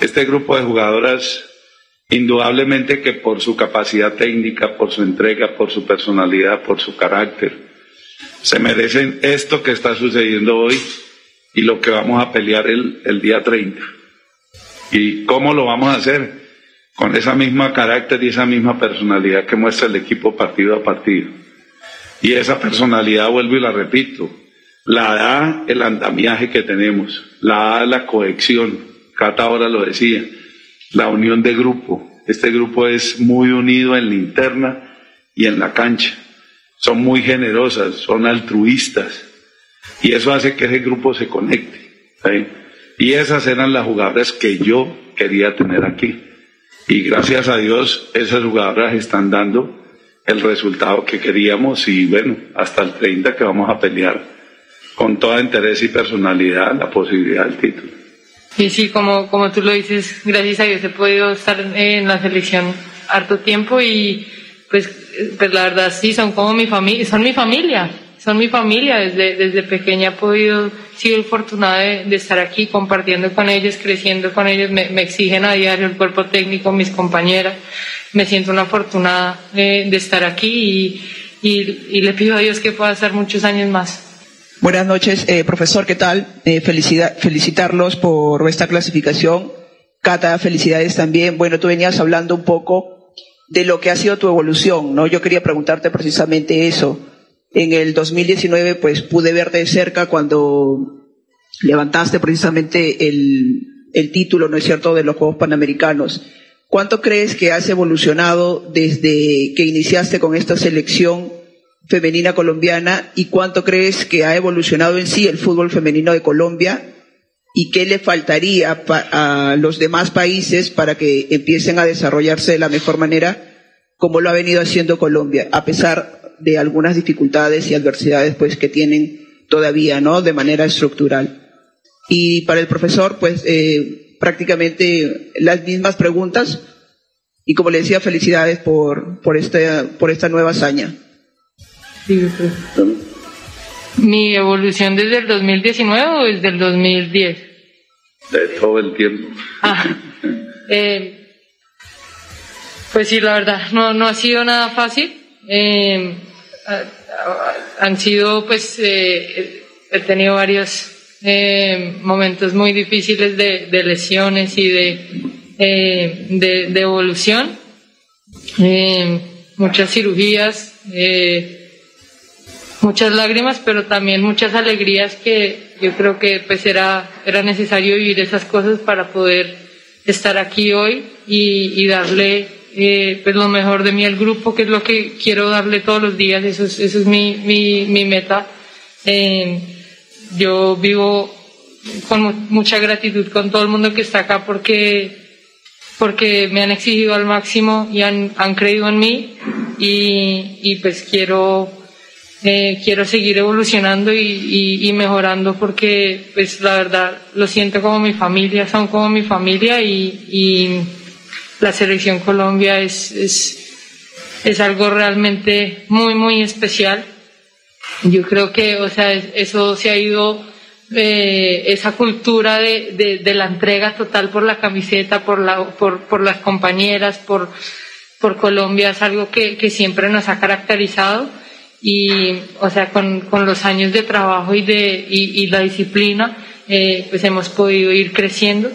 Este grupo de jugadoras Indudablemente que por su capacidad técnica, por su entrega, por su personalidad, por su carácter, se merecen esto que está sucediendo hoy y lo que vamos a pelear el, el día 30. ¿Y cómo lo vamos a hacer? Con esa misma carácter y esa misma personalidad que muestra el equipo partido a partido. Y esa personalidad, vuelvo y la repito, la da el andamiaje que tenemos, la da la cohesión, Cata ahora lo decía, la unión de grupo. Este grupo es muy unido en la interna y en la cancha. Son muy generosas, son altruistas. Y eso hace que ese grupo se conecte. Y esas eran las jugadoras que yo quería tener aquí. Y gracias a Dios, esas jugadoras están dando el resultado que queríamos y bueno, hasta el 30 que vamos a pelear con toda interés y personalidad la posibilidad del título. Y sí, como, como tú lo dices, gracias a Dios he podido estar en la selección harto tiempo y pues, pues la verdad sí, son como mi familia, son mi familia, son mi familia. Desde, desde pequeña he podido, sido afortunada de, estar aquí compartiendo con ellos, creciendo con ellos, me, exigen a diario el cuerpo técnico, mis compañeras. Me siento una afortunada de, de estar aquí y, y, y le pido a Dios que pueda estar muchos años más. Buenas noches, eh, profesor, ¿qué tal? Eh, felicitarlos por esta clasificación. Cata, felicidades también. Bueno, tú venías hablando un poco de lo que ha sido tu evolución, ¿no? Yo quería preguntarte precisamente eso. En el 2019, pues pude verte de cerca cuando levantaste precisamente el, el título, ¿no es cierto?, de los Juegos Panamericanos. ¿Cuánto crees que has evolucionado desde que iniciaste con esta selección femenina colombiana y cuánto crees que ha evolucionado en sí el fútbol femenino de Colombia y qué le faltaría a los demás países para que empiecen a desarrollarse de la mejor manera como lo ha venido haciendo Colombia, a pesar de algunas dificultades y adversidades pues que tienen todavía, ¿no? De manera estructural. Y para el profesor, pues eh, prácticamente las mismas preguntas y como le decía, felicidades por, por, esta, por esta nueva hazaña. ¿Mi evolución desde el 2019 o desde el 2010? De todo el tiempo. Ah, eh, pues sí, la verdad, no, no ha sido nada fácil. Eh, han sido, pues, eh, he tenido varios momentos muy difíciles de, de lesiones y de, de, de evolución muchas cirugías, eh, muchas lágrimas, pero también muchas alegrías que yo creo que pues era, era necesario vivir esas cosas para poder estar aquí hoy y, darle eh, pues lo mejor de mí al grupo, que es lo que quiero darle todos los días, eso es, eso es mi, mi, meta. Eh, yo vivo con mucha gratitud con todo el mundo que está acá porque porque me han exigido al máximo y han, han creído en mí y pues quiero eh, quiero seguir evolucionando y, mejorando porque pues la verdad lo siento como mi familia, son como mi familia y, la selección Colombia es, es, algo realmente muy muy especial. Yo creo que, o sea, eso se ha ido eh, esa cultura de, de, la entrega total por la camiseta, por, la, por, por las compañeras, por, por Colombia, es algo que, siempre nos ha caracterizado y, o sea, con, con los años de trabajo y, de, y, y la disciplina, eh, pues hemos podido ir creciendo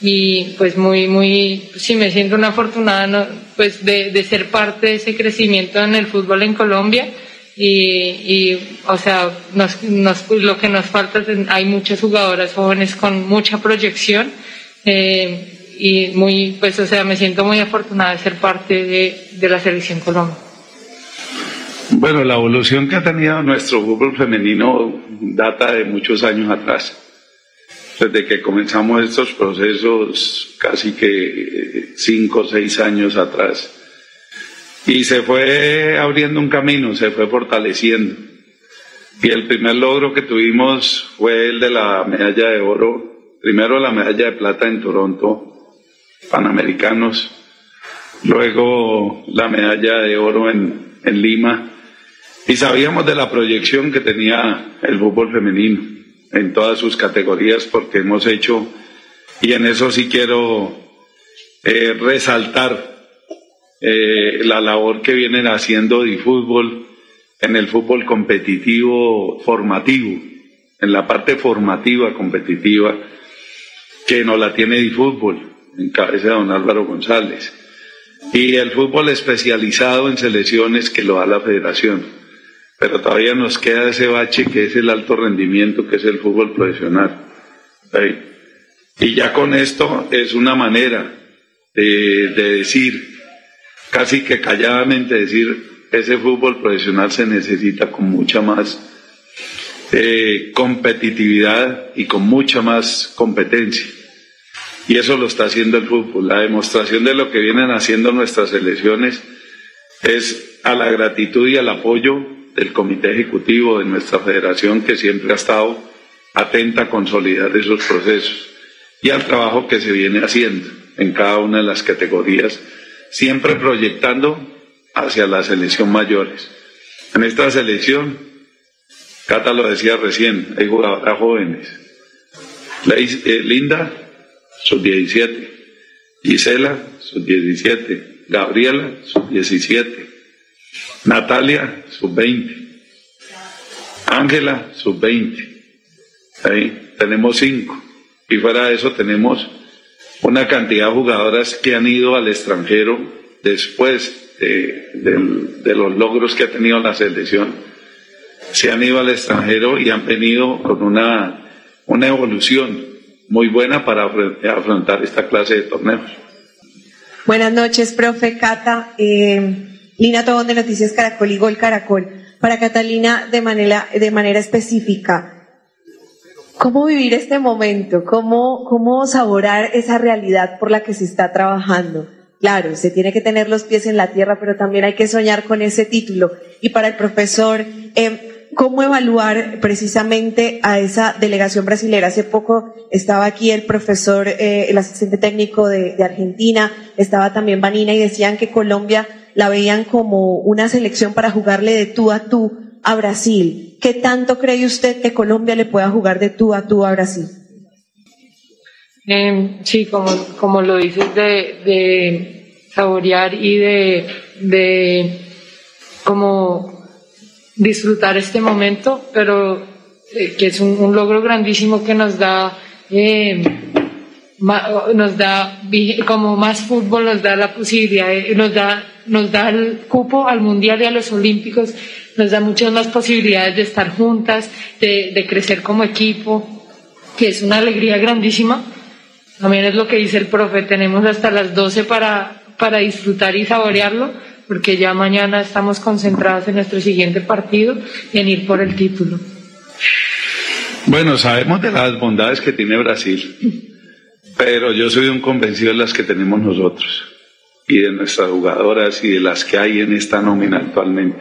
y pues muy, muy, sí me siento una afortunada pues de, de ser parte de ese crecimiento en el fútbol en Colombia y, o sea, nos, nos, lo que nos falta es, hay muchas jugadoras jóvenes con mucha proyección eh, y muy, pues, o sea, me siento muy afortunada de ser parte de, de la selección Colombia. Bueno, la evolución que ha tenido nuestro fútbol femenino data de muchos años atrás. Desde que comenzamos estos procesos, casi que cinco o seis años atrás, y se fue abriendo un camino, se fue fortaleciendo. Y el primer logro que tuvimos fue el de la medalla de oro, primero la medalla de plata en Toronto, Panamericanos, luego la medalla de oro en, en Lima, y sabíamos de la proyección que tenía el fútbol femenino en todas sus categorías porque hemos hecho, y en eso sí quiero eh, resaltar eh, la labor que vienen haciendo de fútbol en el fútbol competitivo formativo, en la parte formativa competitiva, que no la tiene de fútbol, en cabeza de don Álvaro González, y el fútbol especializado en selecciones que lo da la federación. Pero todavía nos queda ese bache que es el alto rendimiento, que es el fútbol profesional. Y ya con esto es una manera de decir casi que calladamente decir, ese fútbol profesional se necesita con mucha más eh, competitividad y con mucha más competencia. Y eso lo está haciendo el fútbol. La demostración de lo que vienen haciendo nuestras elecciones es a la gratitud y al apoyo del Comité Ejecutivo de nuestra federación que siempre ha estado atenta a consolidar esos procesos y al trabajo que se viene haciendo en cada una de las categorías siempre proyectando hacia la selección mayores. En esta selección, Cata lo decía recién, hay jugadoras jóvenes. Eh, Linda, sus 17. Gisela, sus 17. Gabriela, sus 17. Natalia, sus 20. Ángela, sus 20. Ahí tenemos cinco. Y fuera de eso tenemos una cantidad de jugadoras que han ido al extranjero después de, los logros que ha tenido la selección. Se han ido al extranjero y han venido con una, una evolución muy buena para afrontar esta clase de torneos. Buenas noches, profe Cata. Eh, Lina Tobón de Noticias Caracol y Gol Caracol. Para Catalina, de manera, de manera específica, ¿Cómo vivir este momento? ¿Cómo, ¿Cómo saborar esa realidad por la que se está trabajando? Claro, se tiene que tener los pies en la tierra, pero también hay que soñar con ese título. Y para el profesor, eh, ¿cómo evaluar precisamente a esa delegación brasilera? Hace poco estaba aquí el profesor, eh, el asistente técnico de, de Argentina, estaba también Vanina y decían que Colombia la veían como una selección para jugarle de tú a tú a Brasil. ¿Qué tanto cree usted que Colombia le pueda jugar de tú a tú a Brasil? Eh, sí, como, como lo dices, de, de saborear y de, de como disfrutar este momento, pero eh, que es un, logro grandísimo que nos da eh, nos da como más fútbol nos da la posibilidad nos da nos da el cupo al mundial y a los olímpicos nos da muchas más posibilidades de estar juntas de, de crecer como equipo que es una alegría grandísima también es lo que dice el profe tenemos hasta las 12 para para disfrutar y saborearlo porque ya mañana estamos concentrados en nuestro siguiente partido y en ir por el título. Bueno, sabemos de las bondades que tiene Brasil pero yo soy un convencido de las que tenemos nosotros y de nuestras jugadoras y de las que hay en esta nómina actualmente.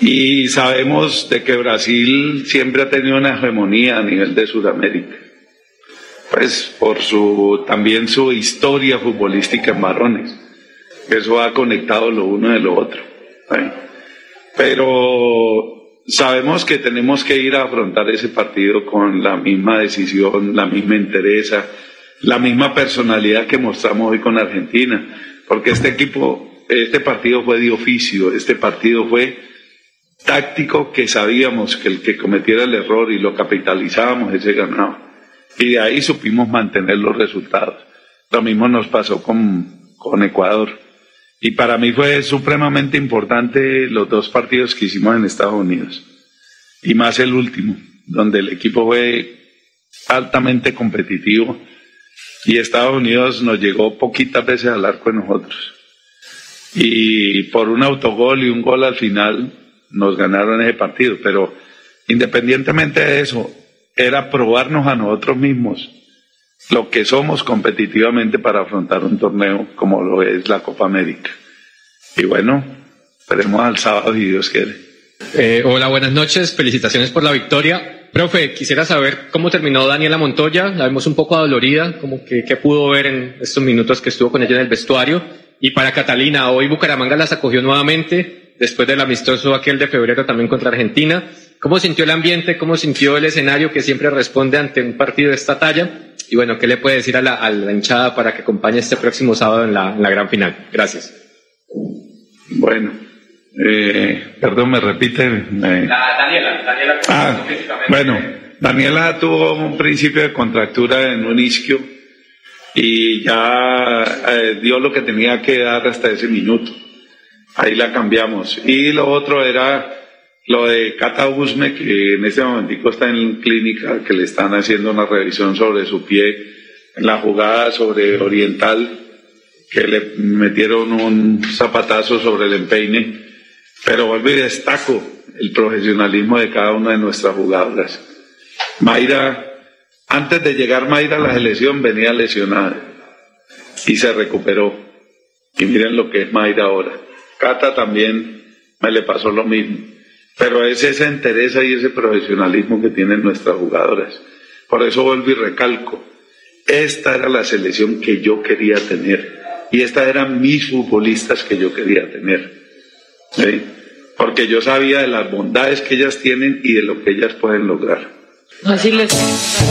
Y sabemos de que Brasil siempre ha tenido una hegemonía a nivel de Sudamérica, pues por su también su historia futbolística en varones. Eso ha conectado lo uno de lo otro. Pero Sabemos que tenemos que ir a afrontar ese partido con la misma decisión, la misma entereza, la misma personalidad que mostramos hoy con Argentina, porque este equipo, este partido fue de oficio, este partido fue táctico que sabíamos que el que cometiera el error y lo capitalizábamos, ese ganaba. Y de ahí supimos mantener los resultados. Lo mismo nos pasó con, con Ecuador. Y para mí fue supremamente importante los dos partidos que hicimos en Estados Unidos. Y más el último, donde el equipo fue altamente competitivo y Estados Unidos nos llegó poquitas veces al arco de nosotros. Y por un autogol y un gol al final nos ganaron ese partido. Pero independientemente de eso, era probarnos a nosotros mismos lo que somos competitivamente para afrontar un torneo como lo es la Copa América. Y bueno, esperemos al sábado y Dios quiere. Eh, hola, buenas noches, felicitaciones por la victoria. Profe, quisiera saber cómo terminó Daniela Montoya, la vemos un poco adolorida, como que qué pudo ver en estos minutos que estuvo con ella en el vestuario. Y para Catalina, hoy Bucaramanga las acogió nuevamente, después del amistoso aquel de febrero también contra Argentina. ¿Cómo sintió el ambiente? ¿Cómo sintió el escenario que siempre responde ante un partido de esta talla? Y bueno, ¿qué le puede decir a la, hinchada para que acompañe este próximo sábado en la, gran final? Gracias. Bueno, eh, perdón, me repite. Daniela, Daniela. Ah, bueno, Daniela tuvo un principio de contractura en un isquio y ya eh, dio lo que tenía que dar hasta ese minuto. Ahí la cambiamos. Y lo otro era lo de Cata Usme, que en este momentico está en clínica, que le están haciendo una revisión sobre su pie, en la jugada sobre Oriental, que le metieron un zapatazo sobre el empeine. Pero vuelvo y destaco el profesionalismo de cada una de nuestras jugadoras. Mayra, antes de llegar Mayra a la selección, venía lesionada y se recuperó. Y miren lo que es Mayra ahora. Cata también me le pasó lo mismo pero es esa entereza y ese profesionalismo que tienen nuestras jugadoras. Por eso vuelvo y recalco, esta era la selección que yo quería tener y estas eran mis futbolistas que yo quería tener. Porque yo sabía de las bondades que ellas tienen y de lo que ellas pueden lograr.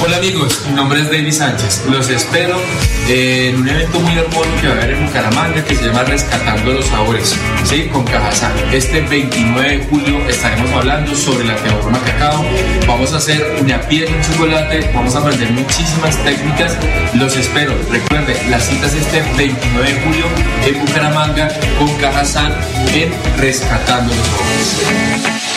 Hola amigos, mi nombre es David Sánchez. Los espero en un evento muy hermoso que va a haber en Bucaramanga que se llama Rescatando los Sabores, ¿sí? con Cajazán. Este 29 de julio estaremos hablando sobre la teorema cacao. Vamos a hacer una piel de chocolate, vamos a aprender muchísimas técnicas. Los espero. Recuerden, las citas este 29 de julio en Bucaramanga con Cajazán en Rescatando los Sabores.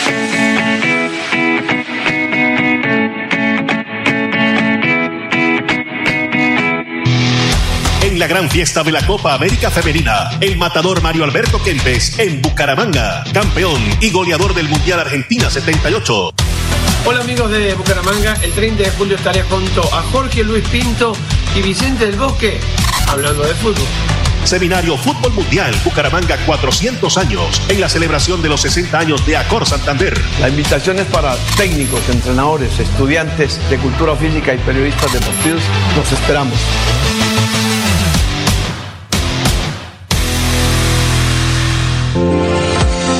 La gran fiesta de la Copa América Femenina. El matador Mario Alberto Kempes en Bucaramanga, campeón y goleador del Mundial Argentina 78. Hola amigos de Bucaramanga, el 30 de julio estaré junto a Jorge Luis Pinto y Vicente del Bosque hablando de fútbol. Seminario Fútbol Mundial Bucaramanga 400 años en la celebración de los 60 años de Acor Santander. La invitación es para técnicos, entrenadores, estudiantes de cultura física y periodistas deportivos. Los esperamos.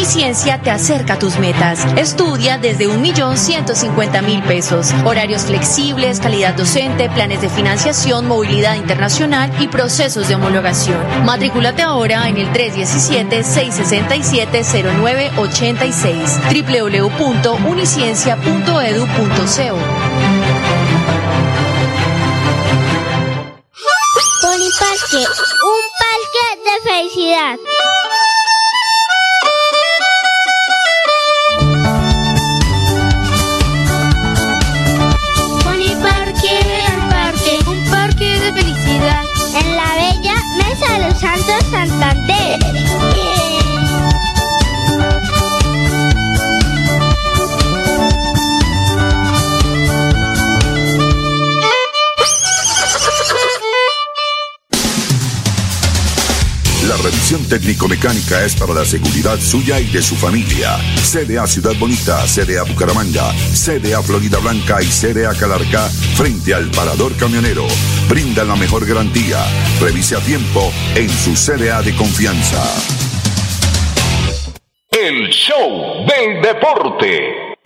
Uniciencia te acerca a tus metas. Estudia desde un millón ciento cincuenta mil pesos. Horarios flexibles, calidad docente, planes de financiación, movilidad internacional y procesos de homologación. Matrículate ahora en el 317-667-0986 www.uniciencia.edu.co. Parque, un parque de felicidad. Técnico-mecánica es para la seguridad suya y de su familia. CDA Ciudad Bonita, CDA Bucaramanga, CDA Florida Blanca y CDA Calarca frente al parador camionero. Brinda la mejor garantía. Revise a tiempo en su CDA de confianza. El show del deporte.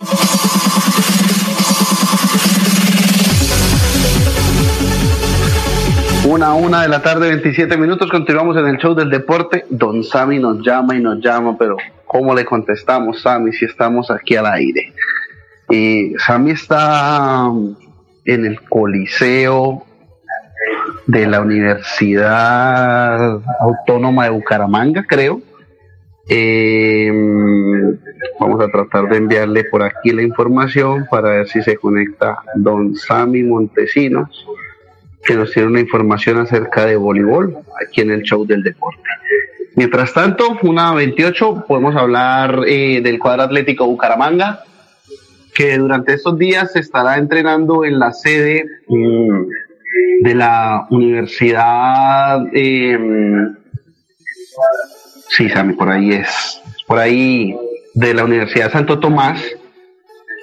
Una a una de la tarde, 27 minutos. Continuamos en el show del deporte. Don Sammy nos llama y nos llama, pero ¿cómo le contestamos, Sammy, si estamos aquí al aire? Y Sammy está en el Coliseo de la Universidad Autónoma de Bucaramanga, creo. Eh, vamos a tratar de enviarle por aquí la información para ver si se conecta don Sammy Montesinos que nos tiene una información acerca de voleibol aquí en el show del deporte. Mientras tanto, una 28, podemos hablar eh, del cuadro atlético Bucaramanga, que durante estos días se estará entrenando en la sede mm, de la Universidad. Eh, sí, Sammy, por ahí es. Por ahí de la Universidad Santo Tomás,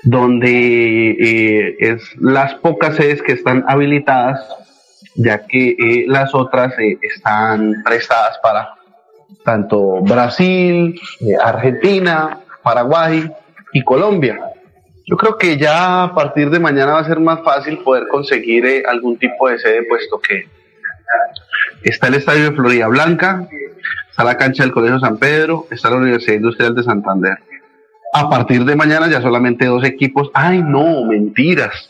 donde eh, es las pocas sedes que están habilitadas ya que eh, las otras eh, están prestadas para tanto Brasil, eh, Argentina, Paraguay y Colombia. Yo creo que ya a partir de mañana va a ser más fácil poder conseguir algún tipo de sede, puesto que está el Estadio de Florida Blanca, está la cancha del Colegio San Pedro, está la Universidad Industrial de Santander. A partir de mañana ya solamente dos equipos. Ay, no, mentiras.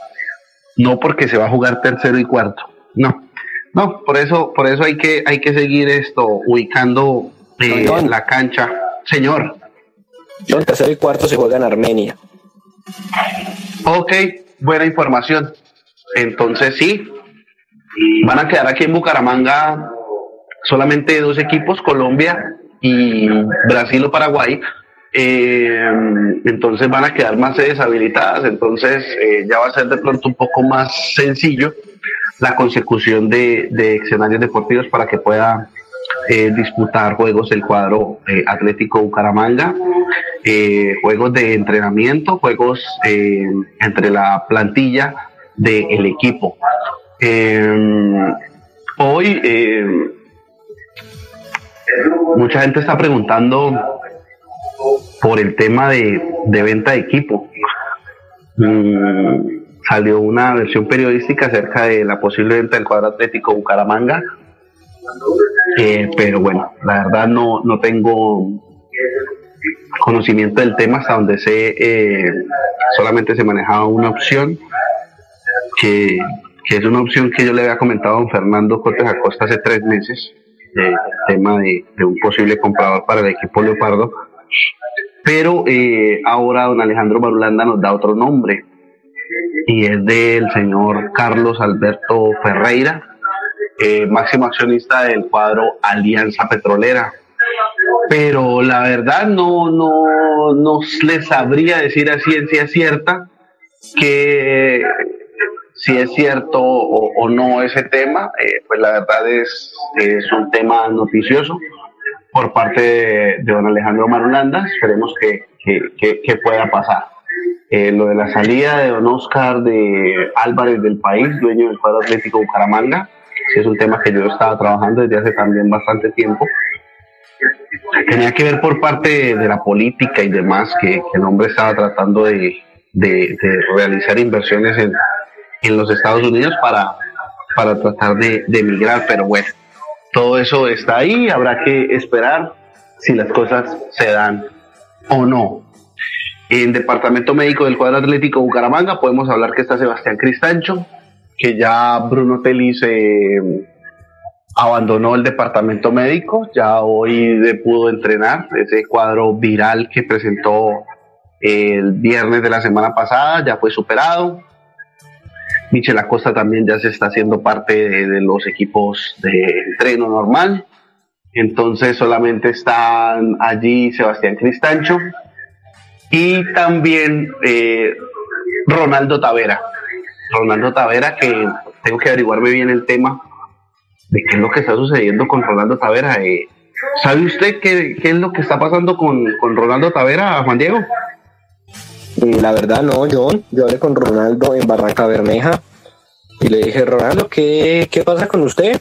No porque se va a jugar tercero y cuarto. No, no, por eso, por eso hay que, hay que seguir esto, ubicando eh, la cancha. Señor. John, tercero y cuarto se juega en Armenia. Ok, buena información. Entonces sí, van a quedar aquí en Bucaramanga solamente dos equipos, Colombia y Brasil o Paraguay. Eh, entonces van a quedar más sedes habilitadas, entonces eh, ya va a ser de pronto un poco más sencillo la consecución de, escenarios deportivos para que pueda eh, disputar juegos el cuadro eh, Atlético Bucaramanga, eh, juegos de entrenamiento, juegos entre la plantilla del equipo. hoy mucha gente está preguntando por el tema de, venta de equipo. Mm, salió una versión periodística acerca de la posible venta del cuadro atlético Bucaramanga. Eh, pero bueno, la verdad no, no tengo conocimiento del tema hasta donde sé eh, solamente se manejaba una opción que, es una opción que yo le había comentado a don Fernando Cortes Acosta hace tres meses eh, el tema de, un posible comprador para el equipo Leopardo pero ahora don Alejandro Marulanda nos da otro nombre y es del señor Carlos Alberto Ferreira, eh, máximo accionista del cuadro Alianza Petrolera. pero la verdad no, no, no les sabría decir a ciencia cierta que si es cierto o, no ese tema, eh, pues la verdad es, es un tema noticioso por parte de, don Alejandro Marulanda, esperemos que, que, pueda pasar. Eh, lo de la salida de don Oscar de Álvarez del país, dueño del cuadro atlético Bucaramanga, es un tema que yo estaba trabajando desde hace también bastante tiempo. Tenía que ver por parte de, la política y demás que, el hombre estaba tratando de, de, realizar inversiones en, en, los Estados Unidos para, para tratar de, de emigrar, pero bueno, todo eso está ahí, habrá que esperar si las cosas se dan o no. En Departamento Médico del Cuadro Atlético Bucaramanga podemos hablar que está Sebastián Cristancho, que ya Bruno Telis eh, abandonó el departamento médico, ya hoy pudo entrenar ese cuadro viral que presentó el viernes de la semana pasada, ya fue superado. Michel Acosta también ya se está haciendo parte de, los equipos de entreno normal. Entonces solamente están allí Sebastián Cristancho y también eh, Ronaldo Tavera. Ronaldo Tavera, que tengo que averiguarme bien el tema de qué es lo que está sucediendo con Ronaldo Tavera. Eh, ¿Sabe usted qué, es lo que está pasando con, con Ronaldo Tavera, Juan Diego? La verdad no, John. Yo hablé con Ronaldo en Barranca Bermeja y le dije, Ronaldo, ¿qué, qué pasa con usted?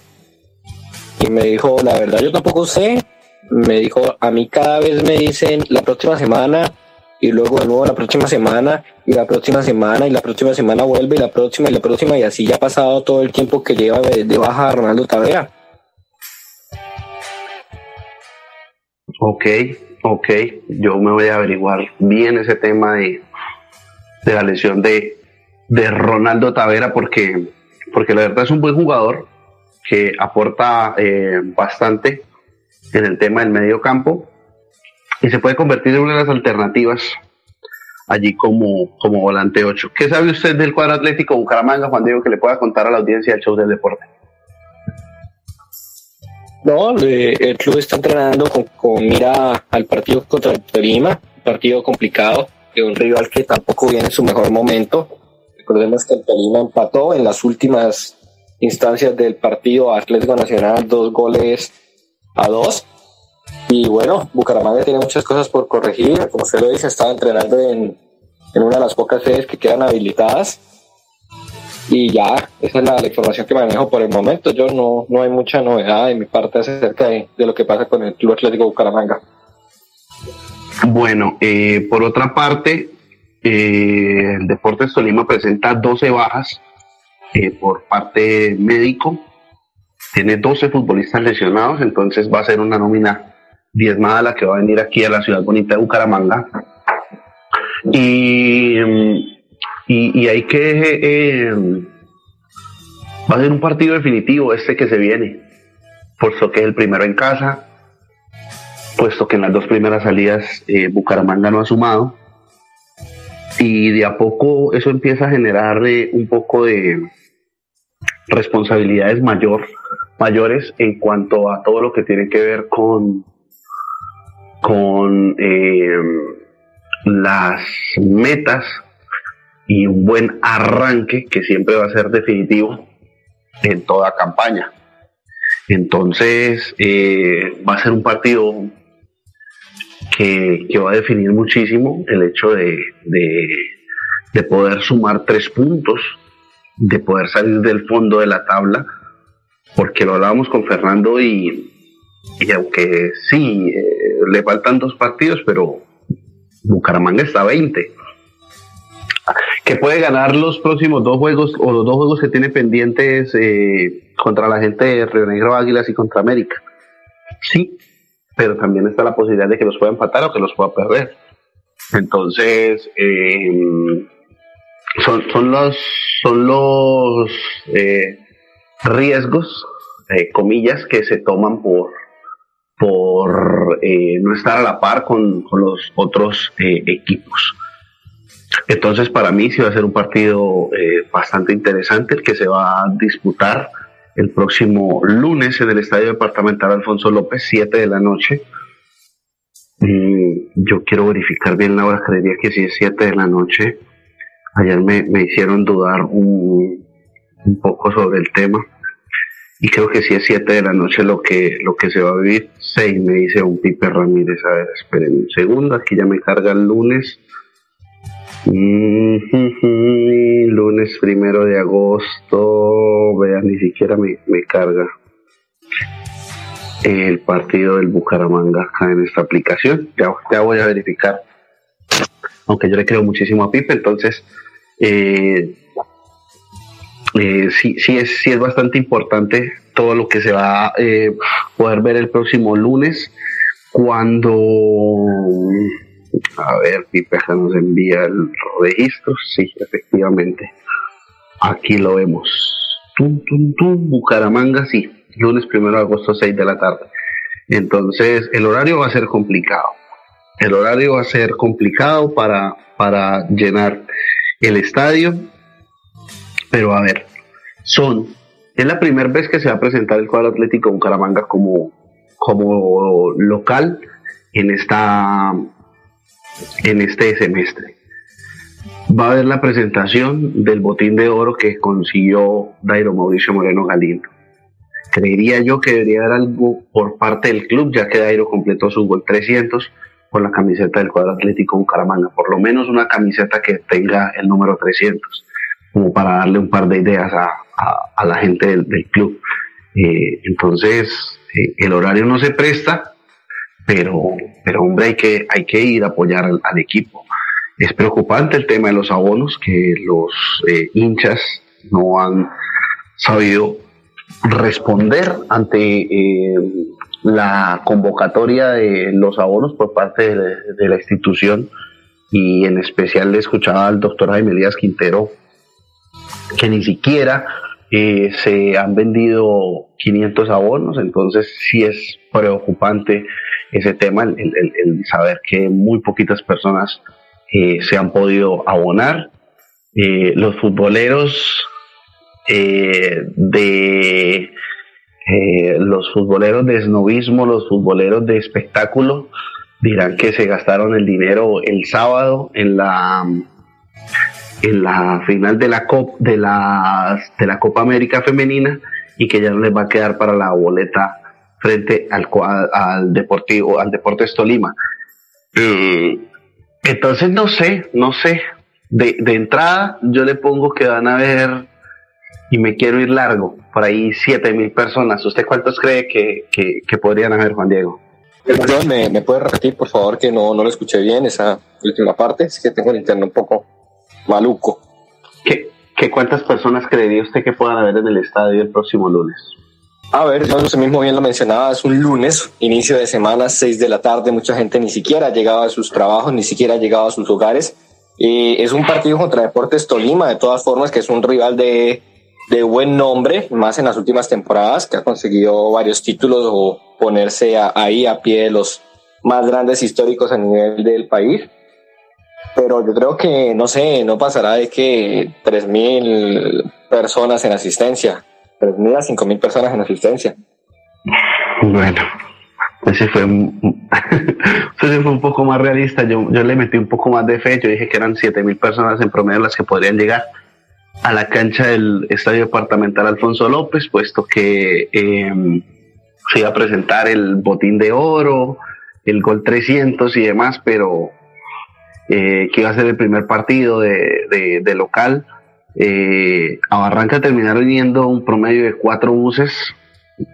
Y me dijo, la verdad yo tampoco sé. Me dijo, a mí cada vez me dicen la próxima semana y luego de nuevo la próxima semana y la próxima semana y la próxima semana vuelve y la próxima y la próxima y así ya ha pasado todo el tiempo que lleva de, baja Ronaldo Tavera. Ok, ok, yo me voy a averiguar bien ese tema de, de la lesión de, de Ronaldo Tavera porque, porque la verdad es un buen jugador que aporta eh, bastante en el tema del medio campo y se puede convertir en una de las alternativas allí como, como volante 8. ¿Qué sabe usted del cuadro atlético Bucaramanga, Juan Diego, que le pueda contar a la audiencia del show del deporte? No, el club está entrenando con, mira al partido contra el Tolima, partido complicado, de un rival que tampoco viene en su mejor momento. Recordemos que el Tolima empató en las últimas instancias del partido Atlético Nacional, dos goles a dos. Y bueno, Bucaramanga tiene muchas cosas por corregir. Como usted lo dice, estaba entrenando en, una de las pocas sedes que quedan habilitadas. Y ya, esa es la, información que manejo por el momento. Yo no, no hay mucha novedad de mi parte acerca de, lo que pasa con el Club Atlético Bucaramanga. Bueno, eh, por otra parte, eh, el Deportes Tolima presenta 12 bajas eh, por parte médico. Tiene 12 futbolistas lesionados, entonces va a ser una nómina diezmada la que va a venir aquí a la ciudad bonita de Bucaramanga. Y, y, hay que... Eh, va a ser un partido definitivo este que se viene, puesto que es el primero en casa, puesto que en las dos primeras salidas eh, Bucaramanga no ha sumado. Y de a poco eso empieza a generar eh, un poco de responsabilidades mayor, mayores en cuanto a todo lo que tiene que ver con con eh, las metas y un buen arranque que siempre va a ser definitivo en toda campaña. Entonces eh, va a ser un partido que, va a definir muchísimo el hecho de, de, poder sumar tres puntos, de poder salir del fondo de la tabla, porque lo hablábamos con Fernando y, y aunque sí, eh, le faltan dos partidos, pero Bucaramanga está a 20. Que puede ganar los próximos dos juegos o los dos juegos que tiene pendientes eh, contra la gente de Río Negro Águilas y contra América. Sí, pero también está la posibilidad de que los pueda empatar o que los pueda perder. Entonces, eh, son, son los, son los riesgos, comillas, que se toman por, por eh, no estar a la par con, los otros eh, equipos. Entonces, para mí sí va a ser un partido eh, bastante interesante el que se va a disputar el próximo lunes en el Estadio Departamental Alfonso López, 7 de la noche. Mm, yo quiero verificar bien la hora, creería que si es 7 de la noche. Ayer me, me hicieron dudar un, un, poco sobre el tema. Y creo que si es 7 de la noche lo que, lo que se va a vivir. 6 me dice un Pipe Ramírez. A ver, esperen un segundo. Aquí ya me carga el lunes. (laughs) lunes primero de agosto. Vean, ni siquiera me, me carga el partido del Bucaramanga acá en esta aplicación. Ya, ya voy a verificar. Aunque yo le creo muchísimo a Pipe, entonces eh, eh, sí, sí, es, sí es bastante importante todo lo que se va a eh, poder ver el próximo lunes cuando a ver Pipe nos envía el registro. Sí efectivamente. Aquí lo vemos. Tum, tum, tum, Bucaramanga sí. Lunes primero de agosto 6 de la tarde. Entonces el horario va a ser complicado. El horario va a ser complicado para, para llenar el estadio. Pero a ver, son, es la primera vez que se va a presentar el cuadro atlético Bucaramanga como, como local en, esta, en este semestre. Va a haber la presentación del botín de oro que consiguió Dairo Mauricio Moreno Galindo. Creería yo que debería haber algo por parte del club, ya que Dairo completó su gol 300 con la camiseta del cuadro atlético Bucaramanga, por lo menos una camiseta que tenga el número 300, como para darle un par de ideas a, a, la gente del, club. Eh, entonces, eh, el horario no se presta, pero, pero hombre, hay que, hay que ir a apoyar al, equipo. Es preocupante el tema de los abonos, que los eh, hinchas no han sabido responder ante la convocatoria de los abonos por parte de, la institución y en especial le escuchaba al doctor Jaime Elías Quintero que ni siquiera eh, se han vendido 500 abonos, entonces sí es preocupante ese tema, el, saber que muy poquitas personas eh, se han podido abonar. Eh, los futboleros de eh, los futboleros de esnovismo, los futboleros de espectáculo, dirán que se gastaron el dinero el sábado en la en la final de la Copa de la, de la Copa América femenina y que ya les va a quedar para la boleta frente al, al Deportivo al Deportes Tolima. Mm, entonces no sé, no sé. De, de entrada yo le pongo que van a haber y me quiero ir largo, por ahí siete mil personas. ¿Usted cuántos cree que, que, podrían haber, Juan Diego? ¿me, ¿me, puede repetir, por favor, que no, no lo escuché bien esa última parte? Es que tengo el internet un poco maluco. ¿Qué, qué cuántas personas creería usted que puedan haber en el estadio el próximo lunes? A ver, yo usted mismo bien lo mencionaba, es un lunes, inicio de semana, seis de la tarde, mucha gente ni siquiera ha llegado a sus trabajos, ni siquiera ha llegado a sus hogares. Es un partido contra Deportes Tolima, de todas formas, que es un rival de, de buen nombre, más en las últimas temporadas, que ha conseguido varios títulos o ponerse ahí a pie de los más grandes históricos a nivel del país. Pero yo creo que, no sé, no pasará de que 3.000 personas en asistencia, 3.000 a 5.000 personas en asistencia. Bueno, ese fue, (laughs) ese fue un poco más realista. Yo, yo le metí un poco más de fe. Yo dije que eran 7.000 personas en promedio las que podrían llegar a la cancha del Estadio Departamental Alfonso López, puesto que em, se iba a presentar el botín de oro, el gol 300 y demás, pero eh, que iba a ser el primer partido de, local. Eh, a Barranca terminaron yendo un promedio de cuatro buses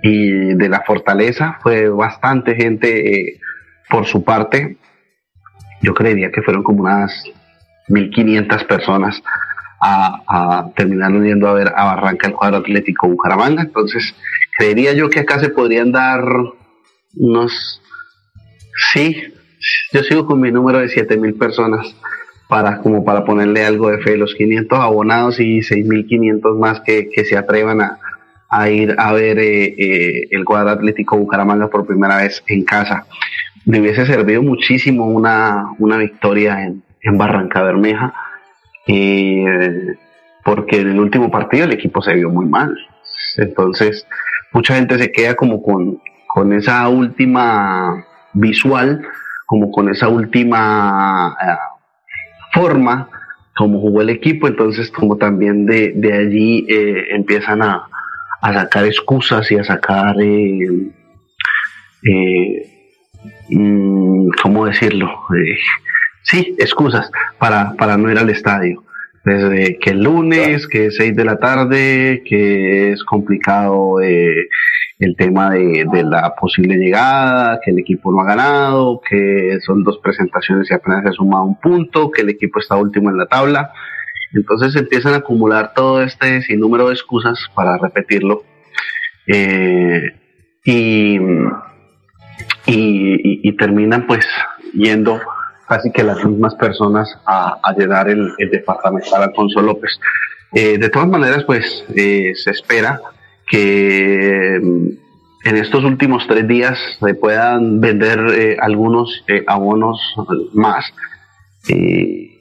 y de la fortaleza fue bastante gente eh, por su parte. Yo creería que fueron como unas 1.500 personas a, a terminar yendo a ver a Barranca el cuadro atlético Bucaramanga. Entonces, creería yo que acá se podrían dar unos, sí, yo sigo con mi número de 7000 personas para como para ponerle algo de fe, los 500 abonados y 6500 más que, que se atrevan a, a, ir a ver eh, eh, el cuadro atlético Bucaramanga por primera vez en casa. Me hubiese servido muchísimo una, una victoria en, en Barranca Bermeja eh, porque en el último partido el equipo se vio muy mal, Entonces, mucha gente se queda como con, con esa última visual, como con esa última eh, forma como jugó el equipo, entonces como también de, de allí eh, empiezan a, a, sacar excusas y a sacar, eh, mm, ¿cómo decirlo? sí, excusas para, para no ir al estadio. Desde que el lunes, que es 6 de la tarde, que es complicado eh, el tema de, de, la posible llegada, que el equipo no ha ganado, que son dos presentaciones y apenas se ha sumado un punto, que el equipo está último en la tabla. Entonces empiezan a acumular todo este sinnúmero de excusas para repetirlo. Eh, y, y, terminan pues yendo casi que las mismas personas a, a llenar el, el, departamental Alfonso López. Eh, de todas maneras, pues eh, se espera que mm, en estos últimos tres días se puedan vender eh, algunos eh, abonos más. Eh,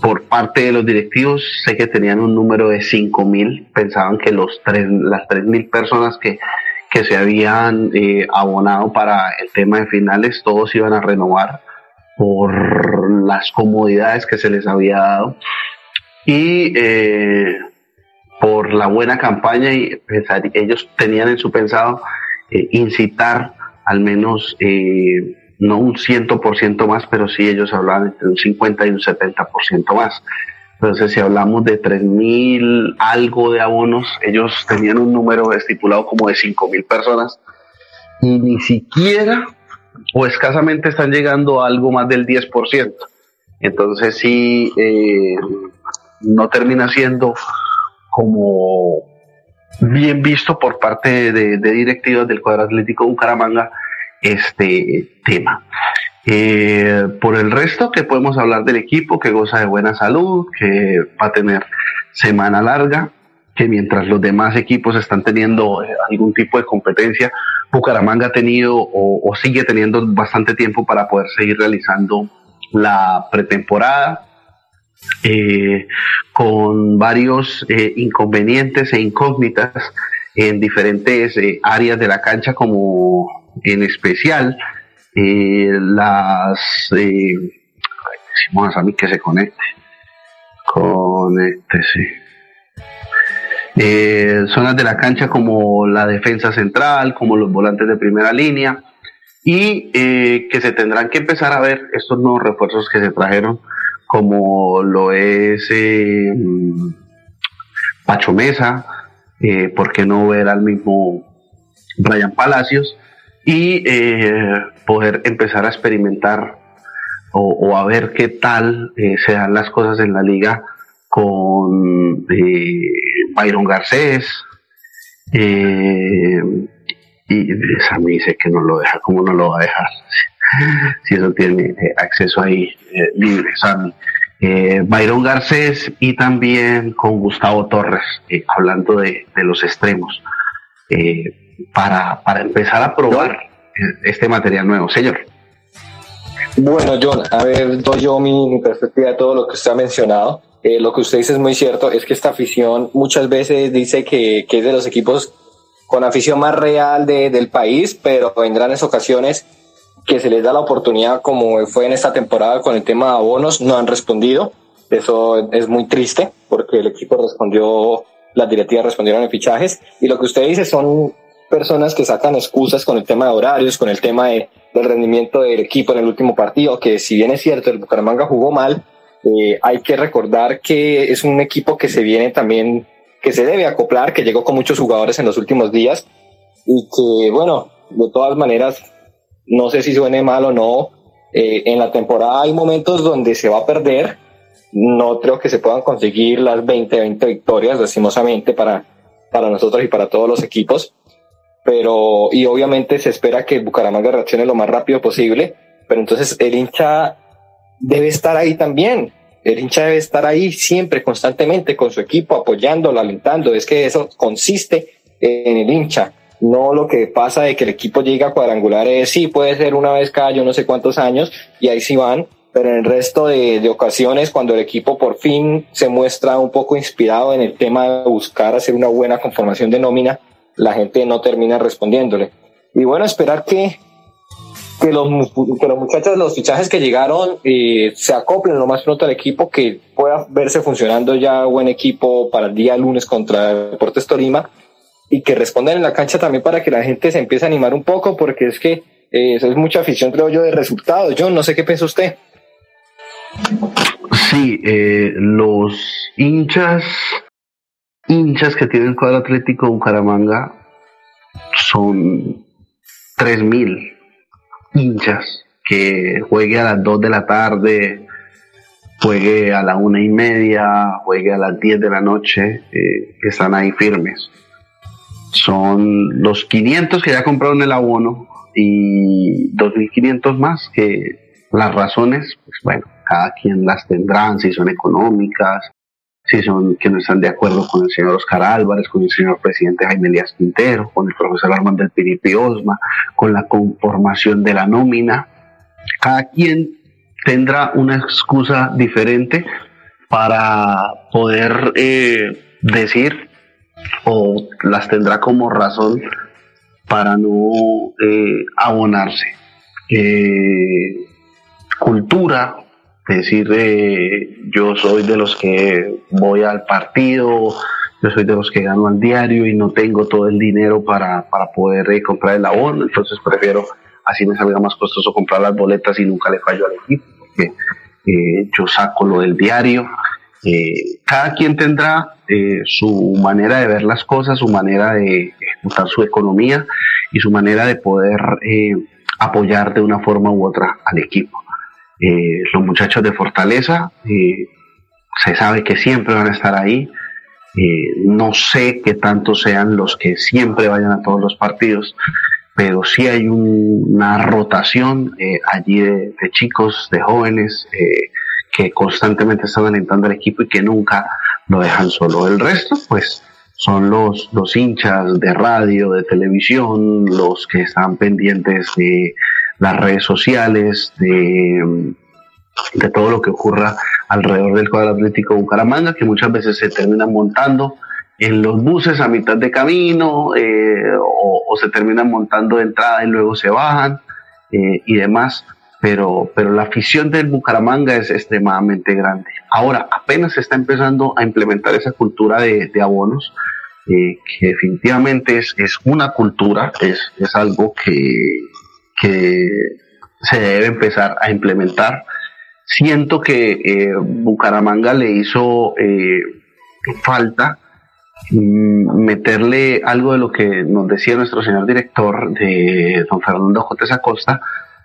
por parte de los directivos, sé que tenían un número de 5 mil, pensaban que los tres, las 3 mil personas que, que se habían eh, abonado para el tema de finales, todos iban a renovar por las comodidades que se les había dado y por la buena campaña y pensar, ellos tenían en su pensado eh, incitar al menos eh, no un 100% más, pero sí ellos hablaban entre un 50 y un 70% más. Entonces, si hablamos de 3.000 algo de abonos, ellos tenían un número estipulado como de 5.000 personas y ni siquiera o escasamente están llegando a algo más del 10%. Entonces sí, eh, no termina siendo como bien visto por parte de, directivos del cuadro atlético Bucaramanga este tema. Eh, por el resto, que podemos hablar del equipo que goza de buena salud, que va a tener semana larga, que mientras los demás equipos están teniendo eh, algún tipo de competencia, Bucaramanga ha tenido o, sigue teniendo bastante tiempo para poder seguir realizando la pretemporada, eh, con varios eh, inconvenientes e incógnitas en diferentes eh, áreas de la cancha, como en especial las... decimos a mí que se conecte. Conéctese. Eh, zonas de la cancha como la defensa central, como los volantes de primera línea, y que se tendrán que empezar a ver estos nuevos refuerzos que se trajeron, como lo es eh, Pacho Mesa, eh, ¿por qué no ver al mismo Brian Palacios? Y poder empezar a experimentar o, a ver qué tal se dan las cosas en la liga con Byron Garcés, eh, y Sammy dice que no lo deja, ¿cómo no lo va a dejar? (laughs) si eso tiene eh, acceso ahí eh, libre, Sammy. Eh, Byron Garcés y también con Gustavo Torres, eh, hablando de, de, los extremos, para, para empezar a probar este material nuevo. Señor. Bueno, John, a ver, doy yo mi, mi perspectiva de todo lo que usted ha mencionado eh, lo que usted dice es muy cierto, es que esta afición muchas veces dice que, que es de los equipos con afición más real de, del país, pero en grandes ocasiones que se les da la oportunidad, como fue en esta temporada con el tema de abonos, no han respondido. Eso es muy triste porque el equipo respondió, las directivas respondieron en fichajes y lo que usted dice son personas que sacan excusas con el tema de horarios, con el tema de, del rendimiento del equipo en el último partido, que si bien es cierto, el Bucaramanga jugó mal, eh, hay que recordar que es un equipo que se viene también, que se debe acoplar, que llegó con muchos jugadores en los últimos días y que, bueno, de todas maneras, no sé si suene mal o no, eh, en la temporada hay momentos donde se va a perder, no creo que se puedan conseguir las 20, 20 victorias, lastimosamente, para, para nosotros y para todos los equipos, pero, y obviamente se espera que Bucaramanga reaccione lo más rápido posible, pero entonces el hincha debe estar ahí también. El hincha debe estar ahí siempre, constantemente, con su equipo, apoyándolo, alentando. Es que eso consiste en el hincha. No lo que pasa de que el equipo llega a cuadrangulares, sí, puede ser una vez cada yo no sé cuántos años, y ahí sí van, pero en el resto de, de, ocasiones, cuando el equipo por fin se muestra un poco inspirado en el tema de buscar hacer una buena conformación de nómina, la gente no termina respondiéndole. Y bueno, esperar que, que, los, que los muchachos, los fichajes que llegaron, eh, se acoplen lo más pronto al equipo, que pueda verse funcionando ya buen equipo para el día lunes contra Deportes Tolima y que respondan en la cancha también para que la gente se empiece a animar un poco, porque es que eh, eso es mucha afición, creo yo, de resultados. Yo no sé qué piensa usted. Sí, eh, los hinchas, hinchas que tienen el cuadro atlético Bucaramanga son 3.000 hinchas que juegue a las 2 de la tarde, juegue a la una y media, juegue a las 10 de la noche, eh, que están ahí firmes. Son los 500 que ya compraron el abono y 2.500 más que las razones, pues bueno, cada quien las tendrán, si son económicas, si son que no están de acuerdo con el señor Oscar Álvarez, con el señor presidente Jaime Elías Quintero, con el profesor Armando del Piripi Osma, con la conformación de la nómina. Cada quien tendrá una excusa diferente para poder eh, decir o las tendrá como razón para no eh, abonarse. Eh, cultura, decir eh, yo soy de los que voy al partido, yo soy de los que gano al diario y no tengo todo el dinero para, para poder comprar el abono, entonces prefiero así me salga más costoso comprar las boletas y nunca le fallo al equipo, porque yo saco lo del diario. Cada quien tendrá su manera de ver las cosas, su manera de ejecutar su economía y su manera de poder apoyar de una forma u otra al equipo. Eh, los muchachos de Fortaleza eh, se sabe que siempre van a estar ahí. Eh, no sé qué tanto sean los que siempre vayan a todos los partidos, pero sí hay una rotación allí de, chicos, de jóvenes que constantemente están alentando al equipo y que nunca lo dejan solo. El resto, pues, son los, los hinchas de radio, de televisión, los que están pendientes de las redes sociales, de, de todo lo que ocurra alrededor del cuadro atlético Bucaramanga, que muchas veces se terminan montando en los buses a mitad de camino eh, o, se terminan montando de entrada y luego se bajan eh, y demás. Pero, pero la afición del Bucaramanga es extremadamente grande. Ahora apenas se está empezando a implementar esa cultura de, abonos, eh, que definitivamente es, es una cultura, es, es algo que, que se debe empezar a implementar. Siento que eh, Bucaramanga le hizo eh, falta mm, meterle algo de lo que nos decía nuestro señor director de don Fernando J. Acosta,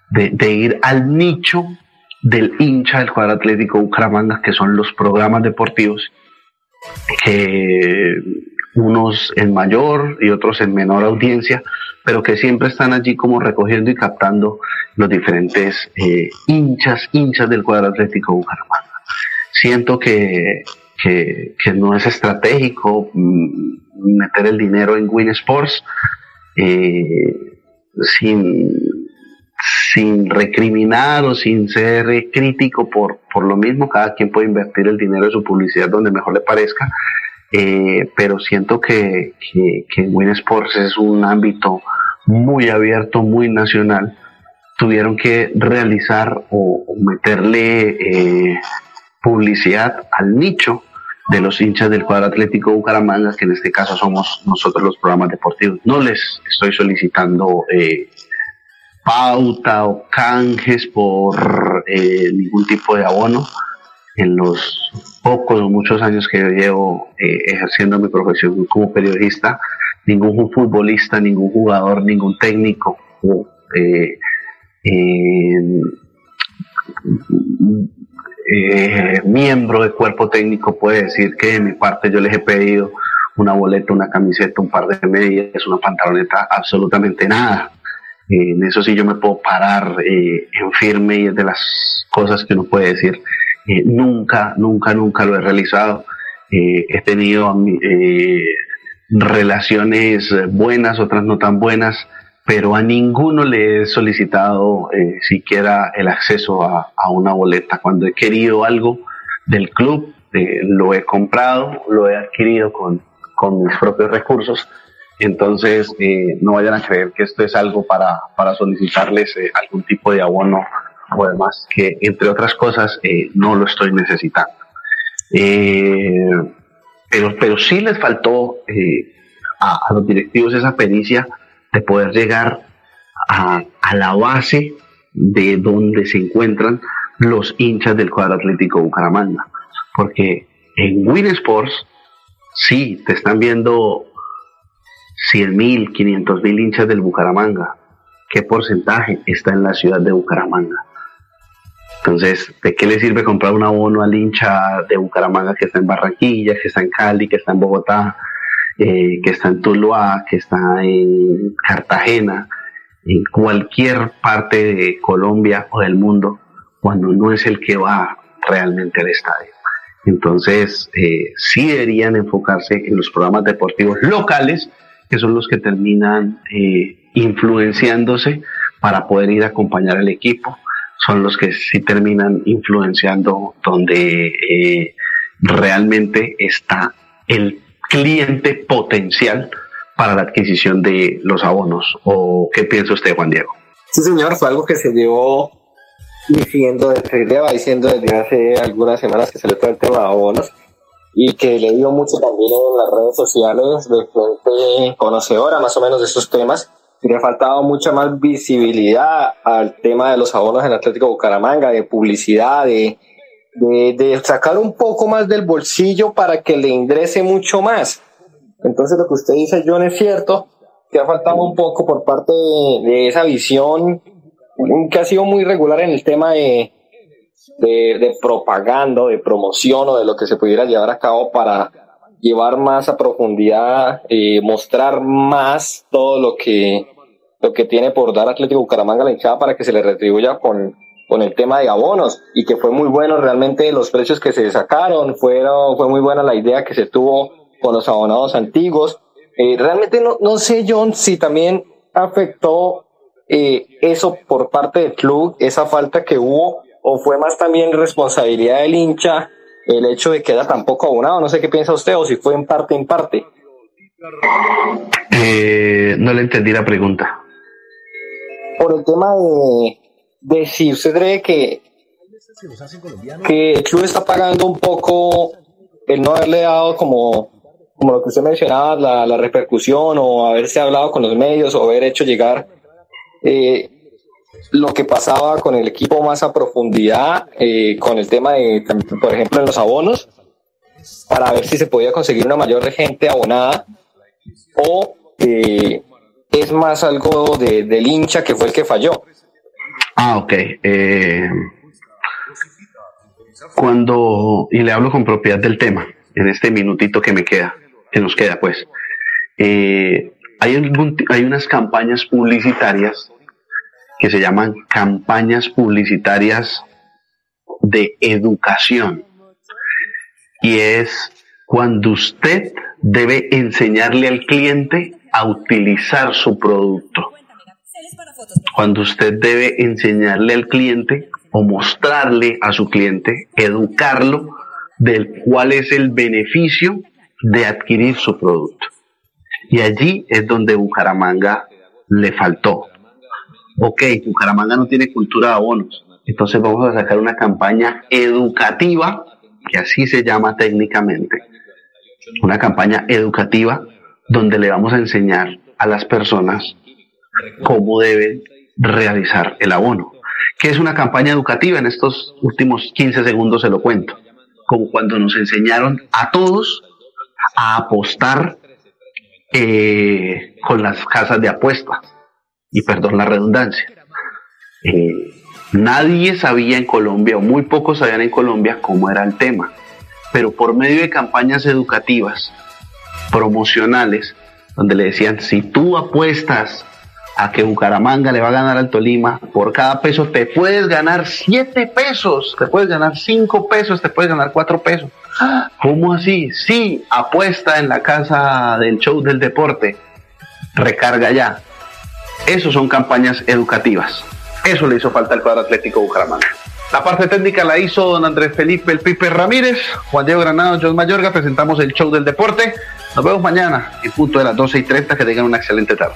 de, ir al nicho del hincha del cuadro atlético Bucaramanga, que son los programas deportivos, que unos en mayor y otros en menor audiencia, pero que siempre están allí como recogiendo y captando los diferentes eh, hinchas, hinchas del cuadro atlético Bucaramanga. Siento que, que, no es estratégico mm, meter el dinero en Win Sports eh, sin, sin recriminar o sin ser crítico por, por lo mismo, cada quien puede invertir el dinero en su publicidad donde mejor le parezca, eh, pero siento que, que, que Win Sports es un ámbito muy abierto, muy nacional, tuvieron que realizar o, meterle eh, publicidad al nicho de los hinchas del cuadro atlético Bucaramanga, que en este caso somos nosotros los programas deportivos. No les estoy solicitando eh, pauta o canjes por ningún tipo de abono en los pocos o muchos años que yo llevo eh, ejerciendo mi profesión como periodista, ningún futbolista, ningún jugador, ningún técnico eh, eh, miembro de cuerpo técnico puede decir que de mi parte yo les he pedido una boleta, una camiseta, un par de medias, una pantaloneta, absolutamente nada. En eso sí yo me puedo parar en firme y es de las cosas que uno puede decir eh, nunca, nunca, nunca lo he realizado. Eh, he tenido eh, relaciones buenas, otras no tan buenas, pero a ninguno le he solicitado eh, siquiera el acceso a, una boleta. Cuando he querido algo del club, eh, lo he comprado, lo he adquirido con, con mis propios recursos. Entonces, eh, no vayan a creer que esto es algo para, para solicitarles algún tipo de abono o demás, que entre otras cosas no lo estoy necesitando. pero, pero sí les faltó a, a los directivos esa pericia de poder llegar a, la base de donde se encuentran los hinchas del cuadro atlético Bucaramanga. Porque en Win Sports, sí, te están viendo 100 mil, 500 mil hinchas del Bucaramanga. ¿Qué porcentaje está en la ciudad de Bucaramanga? Entonces, ¿de qué le sirve comprar un abono al hincha de Bucaramanga que está en Barranquilla, que está en Cali, que está en Bogotá, eh, que está en Tuluá, que está en Cartagena, en cualquier parte de Colombia o del mundo, cuando no es el que va realmente al estadio. Entonces, eh, sí deberían enfocarse en los programas deportivos locales, que son los que terminan eh, influenciándose para poder ir a acompañar al equipo, son los que sí terminan influenciando donde realmente está el cliente potencial para la adquisición de los abonos. ¿O qué piensa usted, Juan Diego? Sí, señor, fue algo que se llevó diciendo, lleva diciendo desde hace algunas semanas que se le todo el tema de abonos y que le dio mucho también en las redes sociales de gente conocedora más o menos de estos temas. Y le ha faltado mucha más visibilidad al tema de los abonos en Atlético Bucaramanga, de publicidad, de, de, sacar un poco más del bolsillo para que le ingrese mucho más. Entonces lo que usted dice, John, es cierto, que ha faltado un poco por parte de, esa visión que ha sido muy regular en el tema de, de, propaganda, de promoción o de lo que se pudiera llevar a cabo para llevar más a profundidad, eh, mostrar más todo lo que, lo que tiene por dar Atlético Bucaramanga a la hinchada para que se le retribuya con, con el tema de abonos y que fue muy bueno realmente los precios que se sacaron, fueron, fue muy buena la idea que se tuvo con los abonados antiguos. Eh, realmente no, no sé, John, si también afectó eh, eso por parte del club, esa falta que hubo, o fue más también responsabilidad del hincha el hecho de que era tan poco abonado. No sé qué piensa usted, o si fue en parte en parte. Eh, no le entendí la pregunta. Por el tema de, de si usted cree que, que el club está pagando un poco el no haberle dado como, como lo que usted mencionaba, la, la repercusión o haberse hablado con los medios o haber hecho llegar eh, lo que pasaba con el equipo más a profundidad, eh, con el tema de, por ejemplo, en los abonos, para ver si se podía conseguir una mayor gente abonada o eh, es más algo de, del hincha que fue el que falló. Ah, ok. Eh, cuando, y le hablo con propiedad del tema, en este minutito que me queda, que nos queda pues, eh, hay, hay unas campañas publicitarias que se llaman campañas publicitarias de educación. Y es cuando usted debe enseñarle al cliente a utilizar su producto cuando usted debe enseñarle al cliente o mostrarle a su cliente, educarlo del cuál es el beneficio de adquirir su producto. Y allí es donde Bucaramanga le faltó. Ok, Bucaramanga no tiene cultura de abonos, entonces vamos a sacar una campaña educativa, que así se llama técnicamente, una campaña educativa donde le vamos a enseñar a las personas cómo deben realizar el abono. Que es una campaña educativa, en estos últimos 15 segundos se lo cuento, como cuando nos enseñaron a todos a apostar eh, con las casas de apuestas, y perdón la redundancia. Eh, nadie sabía en Colombia, o muy pocos sabían en Colombia, cómo era el tema, pero por medio de campañas educativas, promocionales, donde le decían, si tú apuestas a que Bucaramanga le va a ganar al Tolima, por cada peso te puedes ganar 7 pesos, te puedes ganar 5 pesos, te puedes ganar 4 pesos. ¿Cómo así? Sí, apuesta en la casa del show del deporte, recarga ya. Eso son campañas educativas. Eso le hizo falta al cuadro Atlético Bucaramanga. La parte técnica la hizo don Andrés Felipe El Pipe Ramírez, Juan Diego Granado, John Mayorga. Presentamos el show del deporte. Nos vemos mañana en punto de las 12 y 30. Que tengan una excelente tarde.